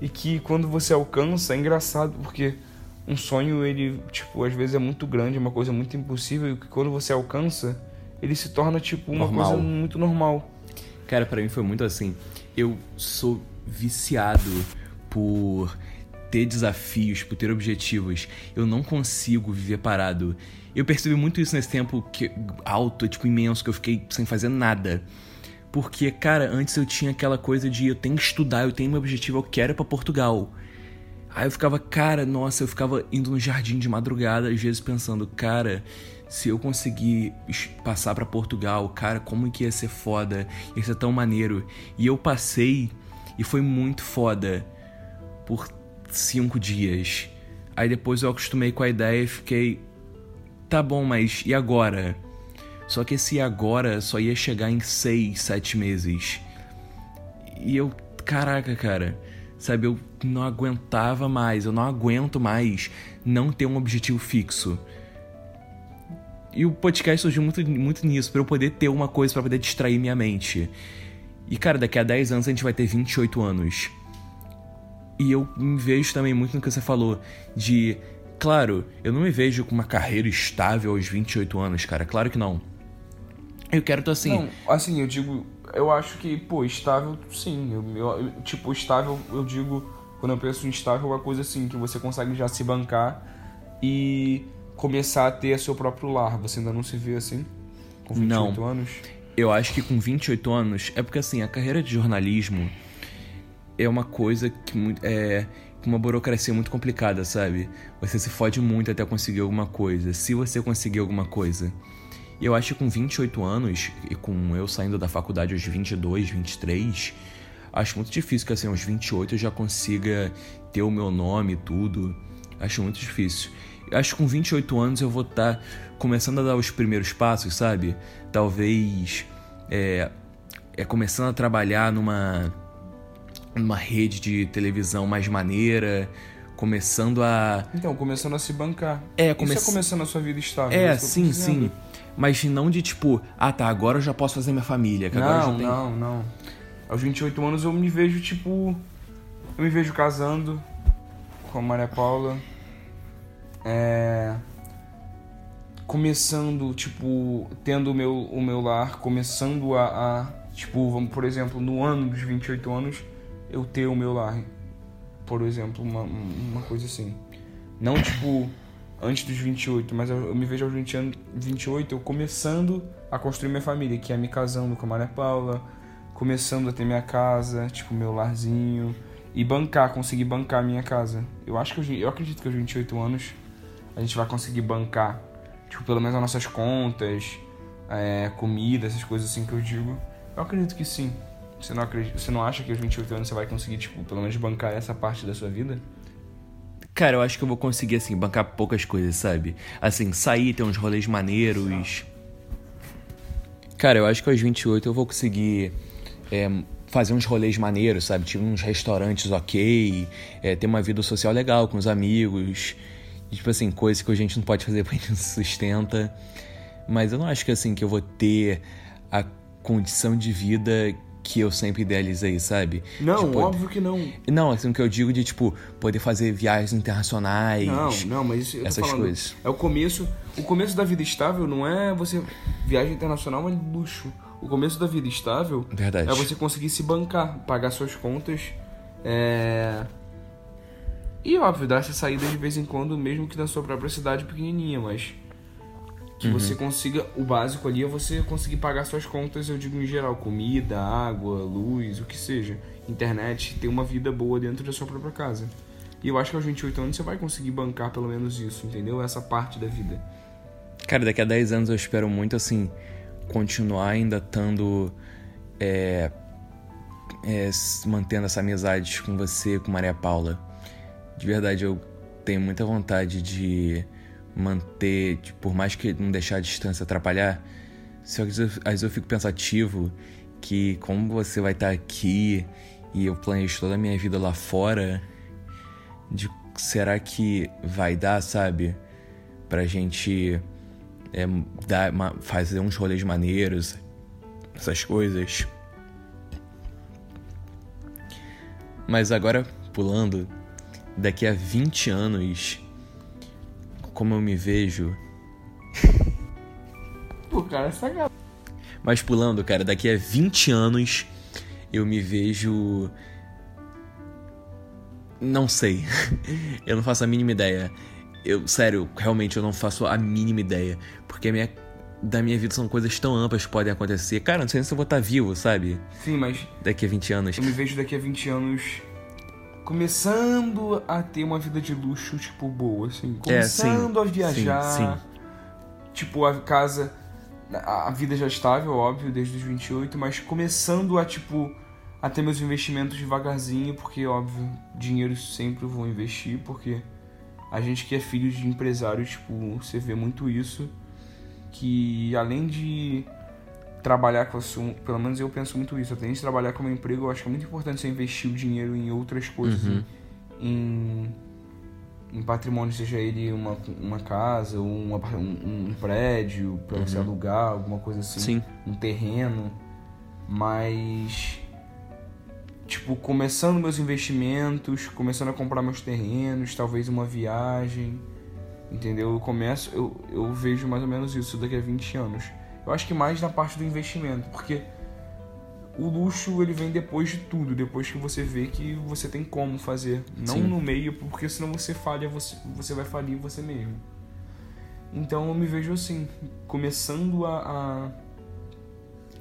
e que quando você alcança é engraçado porque um sonho ele tipo às vezes é muito grande, é uma coisa muito impossível e que quando você alcança ele se torna tipo uma Normal. coisa muito normal. Cara, pra mim foi muito assim. Eu sou viciado por ter desafios, por ter objetivos. Eu não consigo viver parado. Eu percebi muito isso nesse tempo que alto, tipo imenso, que eu fiquei sem fazer nada. Porque, cara, antes eu tinha aquela coisa de eu tenho que estudar, eu tenho meu objetivo, eu quero ir pra Portugal. Aí eu ficava, cara, nossa, eu ficava indo no jardim de madrugada, às vezes pensando, cara, se eu conseguir passar para Portugal, cara, como que ia ser foda, ia ser tão maneiro. E eu passei e foi muito foda por cinco dias. Aí depois eu acostumei com a ideia e fiquei, tá bom, mas e agora? Só que esse agora só ia chegar em seis, sete meses. E eu, caraca, cara, sabe, eu não aguentava mais, eu não aguento mais não ter um objetivo fixo. E o podcast surgiu muito, muito nisso, para eu poder ter uma coisa para poder distrair minha mente. E cara, daqui a 10 anos a gente vai ter 28 anos. E eu me vejo também muito no que você falou de, claro, eu não me vejo com uma carreira estável aos 28 anos, cara, claro que não. Eu quero tô assim. Não, assim, eu digo, eu acho que, pô, estável, sim. Eu, eu, tipo, estável, eu digo, quando eu penso em estável, é uma coisa assim, que você consegue já se bancar e começar a ter seu próprio lar. Você ainda não se vê assim? Com 28 não. anos? Eu acho que com 28 anos, é porque assim, a carreira de jornalismo é uma coisa que é uma burocracia muito complicada, sabe? Você se fode muito até conseguir alguma coisa. Se você conseguir alguma coisa. E eu acho que com 28 anos, e com eu saindo da faculdade aos 22, 23, acho muito difícil que assim, aos 28 eu já consiga ter o meu nome e tudo. Acho muito difícil. Acho que com 28 anos eu vou estar tá começando a dar os primeiros passos, sabe? Talvez é, é começando a trabalhar numa, numa rede de televisão mais maneira, começando a. Então, começando a se bancar. É, come... Isso é começando a sua vida estável. É, é sim, sim. Mas não de tipo, ah tá, agora eu já posso fazer minha família. Que não, agora já tem... não, não. Aos 28 anos eu me vejo tipo. Eu me vejo casando com a Maria Paula. É. Começando, tipo, tendo o meu, o meu lar, começando a, a. Tipo, vamos, por exemplo, no ano dos 28 anos, eu ter o meu lar. Por exemplo, uma, uma coisa assim. Não, tipo antes dos 28, mas eu, eu me vejo aos 20 anos, 28 eu começando a construir minha família, que é me casando com a Maria Paula, começando a ter minha casa, tipo meu larzinho e bancar, conseguir bancar a minha casa. Eu acho que eu, eu acredito que aos 28 anos a gente vai conseguir bancar, tipo, pelo menos as nossas contas, é, comida, essas coisas assim que eu digo. Eu acredito que sim. Você não, acredita, você não acha que aos 28 anos você vai conseguir, tipo, pelo menos bancar essa parte da sua vida? Cara, eu acho que eu vou conseguir, assim, bancar poucas coisas, sabe? Assim, sair, ter uns rolês maneiros. Cara, eu acho que aos 28 eu vou conseguir é, fazer uns rolês maneiros, sabe? Tipo, uns restaurantes ok, é, ter uma vida social legal com os amigos. Tipo assim, coisas que a gente não pode fazer porque gente não se sustenta. Mas eu não acho que, assim, que eu vou ter a condição de vida que eu sempre idealizei, sabe? Não, tipo, óbvio que não. Não, assim, o que eu digo de, tipo, poder fazer viagens internacionais. Não, não, mas isso, essas falando, coisas. É o começo. O começo da vida estável não é você. Viagem internacional é luxo. O começo da vida estável Verdade. é você conseguir se bancar, pagar suas contas. É. E óbvio, dar essa saída de vez em quando, mesmo que na sua própria cidade pequenininha, mas que uhum. você consiga o básico ali é você conseguir pagar suas contas, eu digo em geral, comida, água, luz, o que seja, internet, ter uma vida boa dentro da sua própria casa. E eu acho que aos 28 anos você vai conseguir bancar pelo menos isso, entendeu? Essa parte da vida. Cara, daqui a 10 anos eu espero muito assim continuar ainda estando é, é, mantendo essa amizade com você, com Maria Paula. De verdade, eu tenho muita vontade de manter, tipo, por mais que não deixar a distância atrapalhar, às vezes eu fico pensativo que como você vai estar aqui e eu planejo toda a minha vida lá fora, de será que vai dar, sabe? Pra gente é, dar, fazer uns rolês maneiros, essas coisas. Mas agora, pulando, daqui a 20 anos como eu me vejo. Pô, cara, é sagado. Mas pulando, cara, daqui a 20 anos eu me vejo. Não sei. eu não faço a mínima ideia. Eu, sério, realmente eu não faço a mínima ideia. Porque a minha da minha vida são coisas tão amplas que podem acontecer. Cara, não sei se eu vou estar vivo, sabe? Sim, mas Daqui a 20 anos. eu me vejo daqui a 20 anos começando a ter uma vida de luxo, tipo, boa, assim. É, sim. Começando a viajar. Sim, sim. Tipo, a casa. A vida já estável, óbvio, desde os 28, mas começando a, tipo, a ter meus investimentos devagarzinho, porque, óbvio, dinheiro sempre vou investir, porque a gente que é filho de empresário, tipo, você vê muito isso, que além de trabalhar com a sua, pelo menos eu penso muito isso, além de trabalhar com o meu emprego, eu acho que é muito importante você investir o dinheiro em outras coisas, Uhum. em, em patrimônio, seja ele uma, uma casa, ou um, apar- um, um prédio para você alugar, alguma coisa assim, Sim. um terreno, mas tipo começando meus investimentos, começando a comprar meus terrenos, talvez uma viagem, entendeu? Eu começo, eu, eu vejo mais ou menos isso daqui a 20 anos. Eu acho que mais na parte do investimento, porque o luxo ele vem depois de tudo, depois que você vê que você tem como fazer, não Sim. no meio, porque senão você falha, você, você vai falir você mesmo. Então eu me vejo assim, começando a,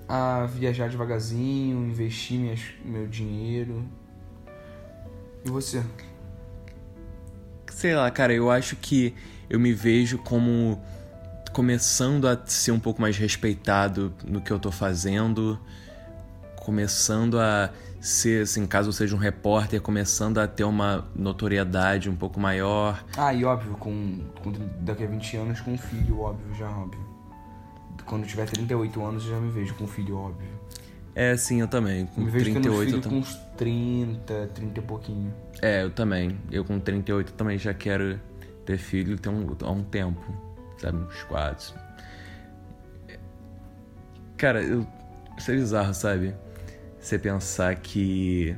a, a viajar devagarzinho, investir minhas, meu dinheiro. E você? Sei lá, cara, eu acho que eu me vejo como começando a ser um pouco mais respeitado no que eu tô fazendo, começando a ser, assim, caso eu seja um repórter, começando a ter uma notoriedade um pouco maior. Ah, e óbvio, com, com daqui a 20 anos com um filho, óbvio, já óbvio. Quando eu tiver 38 anos eu já me vejo com um filho, óbvio. É, sim, eu também. Com me vejo tendo um 38 filho eu com uns 30, 30 e pouquinho. É, eu também. Eu com 38 também já quero ter filho tem um, há um tempo, sabe? Uns quatro. Cara, eu... isso é bizarro, sabe? Você pensar que.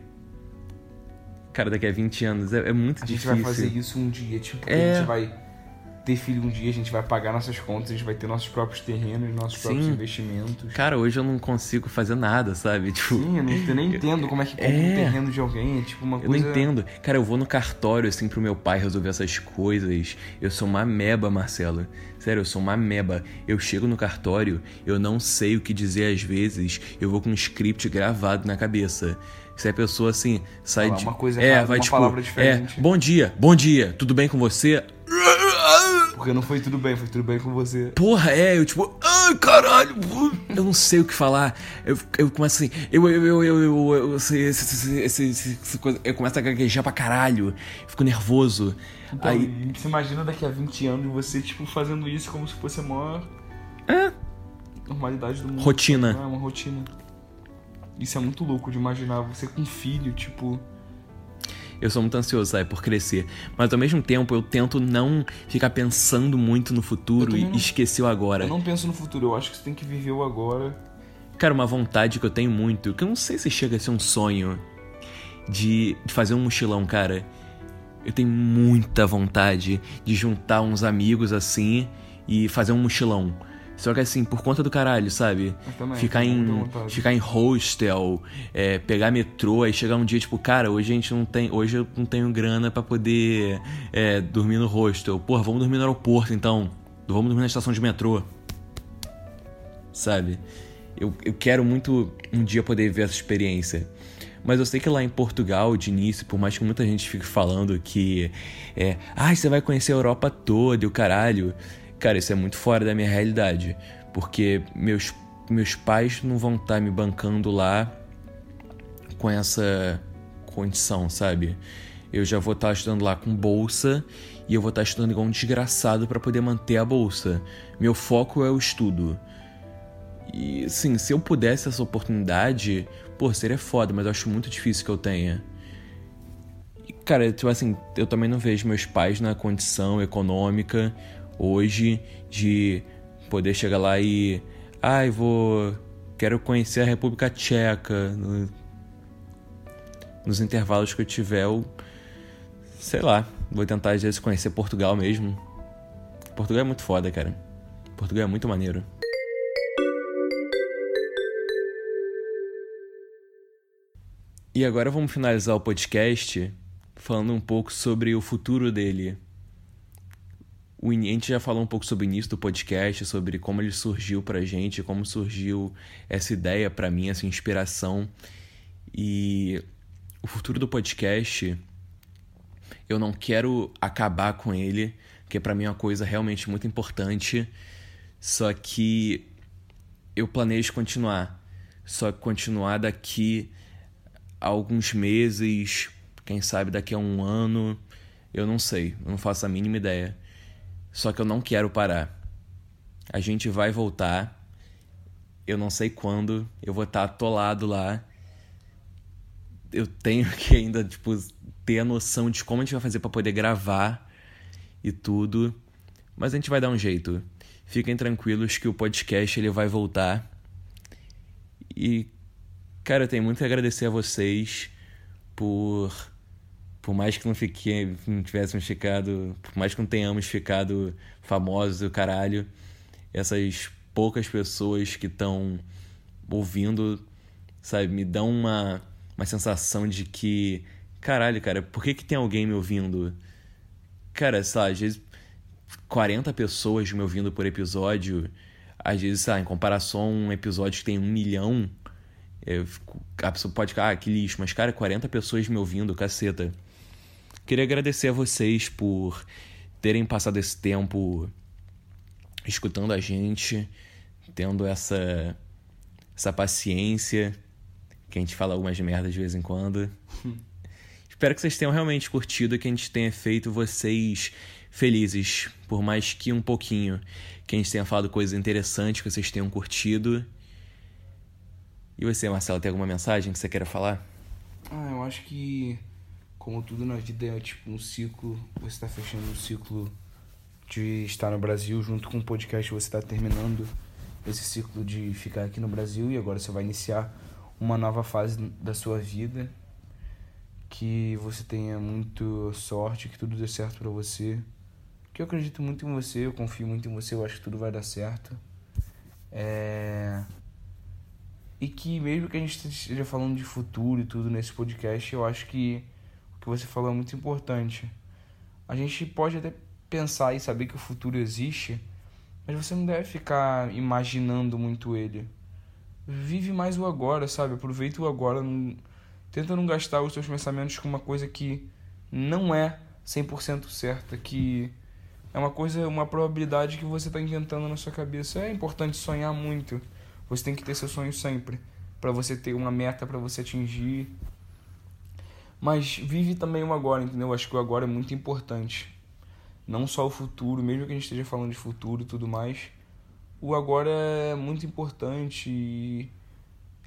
Cara, daqui a 20 anos é, é muito A gente difícil. vai fazer isso um dia, tipo, É. a gente vai ter filho um dia, a gente vai pagar nossas contas, a gente vai ter nossos próprios terrenos, nossos próprios Sim. investimentos. Cara, hoje eu não consigo fazer nada, sabe? Tipo. Sim, eu, não, eu nem entendo como é que compra É. um terreno de alguém, é tipo uma Eu coisa... não entendo. Cara, eu vou no cartório, assim, pro meu pai resolver essas coisas. Eu sou uma meba, Marcelo. Sério, eu sou uma meba. Eu chego no cartório, eu não sei o que dizer às vezes. Eu vou com um script gravado na cabeça. Se a pessoa, assim, sai de... uma coisa é, errada, vai uma tipo... palavra É, diferente. bom dia, bom dia, tudo bem com você? Porque não foi tudo bem, foi tudo bem com você. Porra, é, eu tipo, ai caralho, eu não sei o que falar. Eu, eu começo assim, eu, eu, eu, eu, eu, eu, coisa- eu começo a gaguejar pra caralho, fico nervoso. Então, Aí, você imagina daqui a 20 anos você, tipo, fazendo isso como se fosse a maior É. normalidade do mundo. Rotina. É uma rotina. Isso é muito louco de imaginar você com um filho, tipo. Eu sou muito ansioso, sabe, por crescer. Mas ao mesmo tempo eu tento não ficar pensando muito no futuro e não- esquecer o agora. Eu não penso no futuro, eu acho que você tem que viver o agora. Cara, uma vontade que eu tenho muito, que eu não sei se chega a ser um sonho, de, de fazer um mochilão, cara. Eu tenho muita vontade de juntar uns amigos assim e fazer um mochilão. Só que assim, por conta do caralho, sabe? Também, ficar em ficar em hostel, é, pegar metrô, aí chegar um dia tipo, cara, hoje a gente não tem, hoje eu não tenho grana pra poder é, dormir no hostel. Porra, vamos dormir no aeroporto então. Vamos dormir na estação de metrô. Sabe? Eu, eu quero muito um dia poder ver essa experiência. Mas eu sei que lá em Portugal, de início, por mais que muita gente fique falando que é, ah, você vai conhecer a Europa toda e o caralho. Cara, isso é muito fora da minha realidade. Porque meus, meus pais não vão estar me bancando lá com essa condição, sabe? Eu já vou estar estudando lá com bolsa e eu vou estar estudando igual um desgraçado para poder manter a bolsa. Meu foco é o estudo. E, sim, se eu pudesse essa oportunidade, pô, seria foda, mas eu acho muito difícil que eu tenha. E, cara, tipo assim, eu também não vejo meus pais na condição econômica hoje de poder chegar lá e. Ai, vou. Quero conhecer a República Tcheca. no- nos intervalos que eu tiver, eu. Sei lá, vou tentar às vezes conhecer Portugal mesmo. Portugal é muito foda, cara. Portugal é muito maneiro. E agora vamos finalizar o podcast falando um pouco sobre o futuro dele. O, a gente já falou um pouco sobre o início do podcast, sobre como ele surgiu pra gente, como surgiu essa ideia pra mim, essa inspiração. E o futuro do podcast, eu não quero acabar com ele, que para mim é uma coisa realmente muito importante. Só que eu planejo continuar. Só continuar daqui a alguns meses, quem sabe daqui a um ano, eu não sei, eu não faço a mínima ideia. Só que eu não quero parar. A gente vai voltar. Eu não sei quando. Eu vou estar atolado lá. Eu tenho que ainda, tipo, ter a noção de como a gente vai fazer para poder gravar e tudo. Mas a gente vai dar um jeito. Fiquem tranquilos que o podcast ele vai voltar. E cara, eu tenho muito a agradecer a vocês por por mais que não fique, não tivéssemos ficado, por mais que não tenhamos ficado famosos o caralho, essas poucas pessoas que estão ouvindo, sabe, me dão uma uma sensação de que caralho, cara, por que que tem alguém me ouvindo? Cara, sabe, às vezes 40 pessoas me ouvindo por episódio, às vezes, sabe, em comparação a um episódio que tem um milhão, eu fico, a pessoa pode ficar, ah, que lixo, mas cara, 40 pessoas me ouvindo, caceta. Queria agradecer a vocês por terem passado esse tempo escutando a gente, tendo essa essa paciência, que a gente fala algumas merdas de vez em quando. Espero que vocês tenham realmente curtido, que a gente tenha feito vocês felizes, por mais que um pouquinho. Que a gente tenha falado coisas interessantes, que vocês tenham curtido. E você, Marcelo, tem alguma mensagem que você queira falar? Ah, eu acho que, como tudo na vida é tipo um ciclo, você está fechando um ciclo de estar no Brasil, junto com o podcast você está terminando esse ciclo de ficar aqui no Brasil e agora você vai iniciar uma nova fase da sua vida. Que você tenha muito sorte, que tudo dê certo para você. Que eu acredito muito em você, eu confio muito em você, eu acho que tudo vai dar certo. É... E que mesmo que a gente esteja falando de futuro e tudo nesse podcast, eu acho que que você falou é muito importante. A gente pode até pensar e saber que o futuro existe, mas você não deve ficar imaginando muito ele. Vive mais o agora, sabe? Aproveita o agora. Não... Tenta não gastar os seus pensamentos com uma coisa que não é 100% certa, que é uma coisa, uma probabilidade que você está inventando na sua cabeça. É importante sonhar muito você tem que ter seu sonho sempre, para você ter uma meta para você atingir. Mas vive também o agora, entendeu? Acho que o agora é muito importante. Não só o futuro, mesmo que a gente esteja falando de futuro e tudo mais. O agora é muito importante e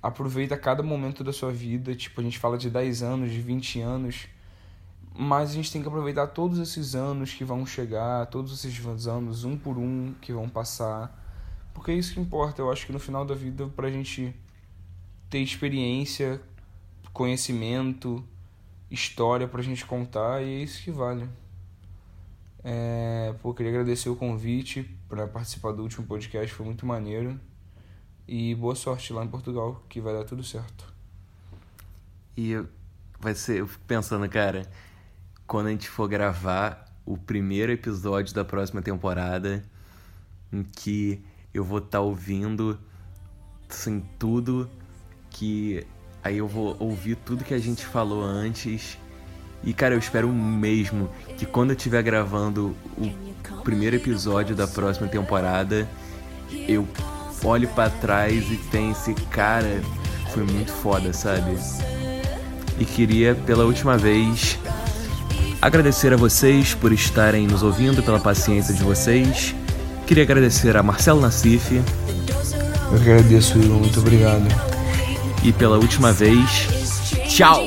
aproveita cada momento da sua vida. Tipo, a gente fala de 10 anos, de 20 anos. Mas a gente tem que aproveitar todos esses anos que vão chegar, todos esses anos, um por um, que vão passar porque é isso que importa. Eu acho que no final da vida, pra gente ter experiência, conhecimento, história pra gente contar, e é isso que vale. É, pô, queria agradecer o convite para participar do último podcast, foi muito maneiro. E boa sorte lá em Portugal, que vai dar tudo certo. E vai ser, eu fico pensando, cara, quando a gente for gravar o primeiro episódio da próxima temporada, em que eu vou estar tá ouvindo assim, tudo que. Aí eu vou ouvir tudo que a gente falou antes. E cara, eu espero mesmo que quando eu estiver gravando o primeiro episódio da próxima temporada, eu olhe para trás e pense, cara, foi muito foda, sabe? E queria pela última vez agradecer a vocês por estarem nos ouvindo, pela paciência de vocês. Queria agradecer a Marcelo Nassif. Eu agradeço, muito obrigado. E pela última vez, tchau!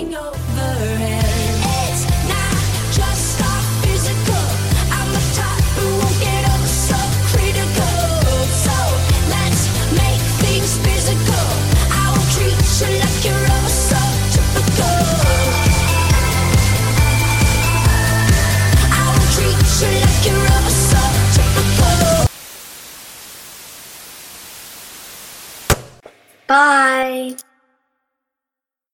Bye.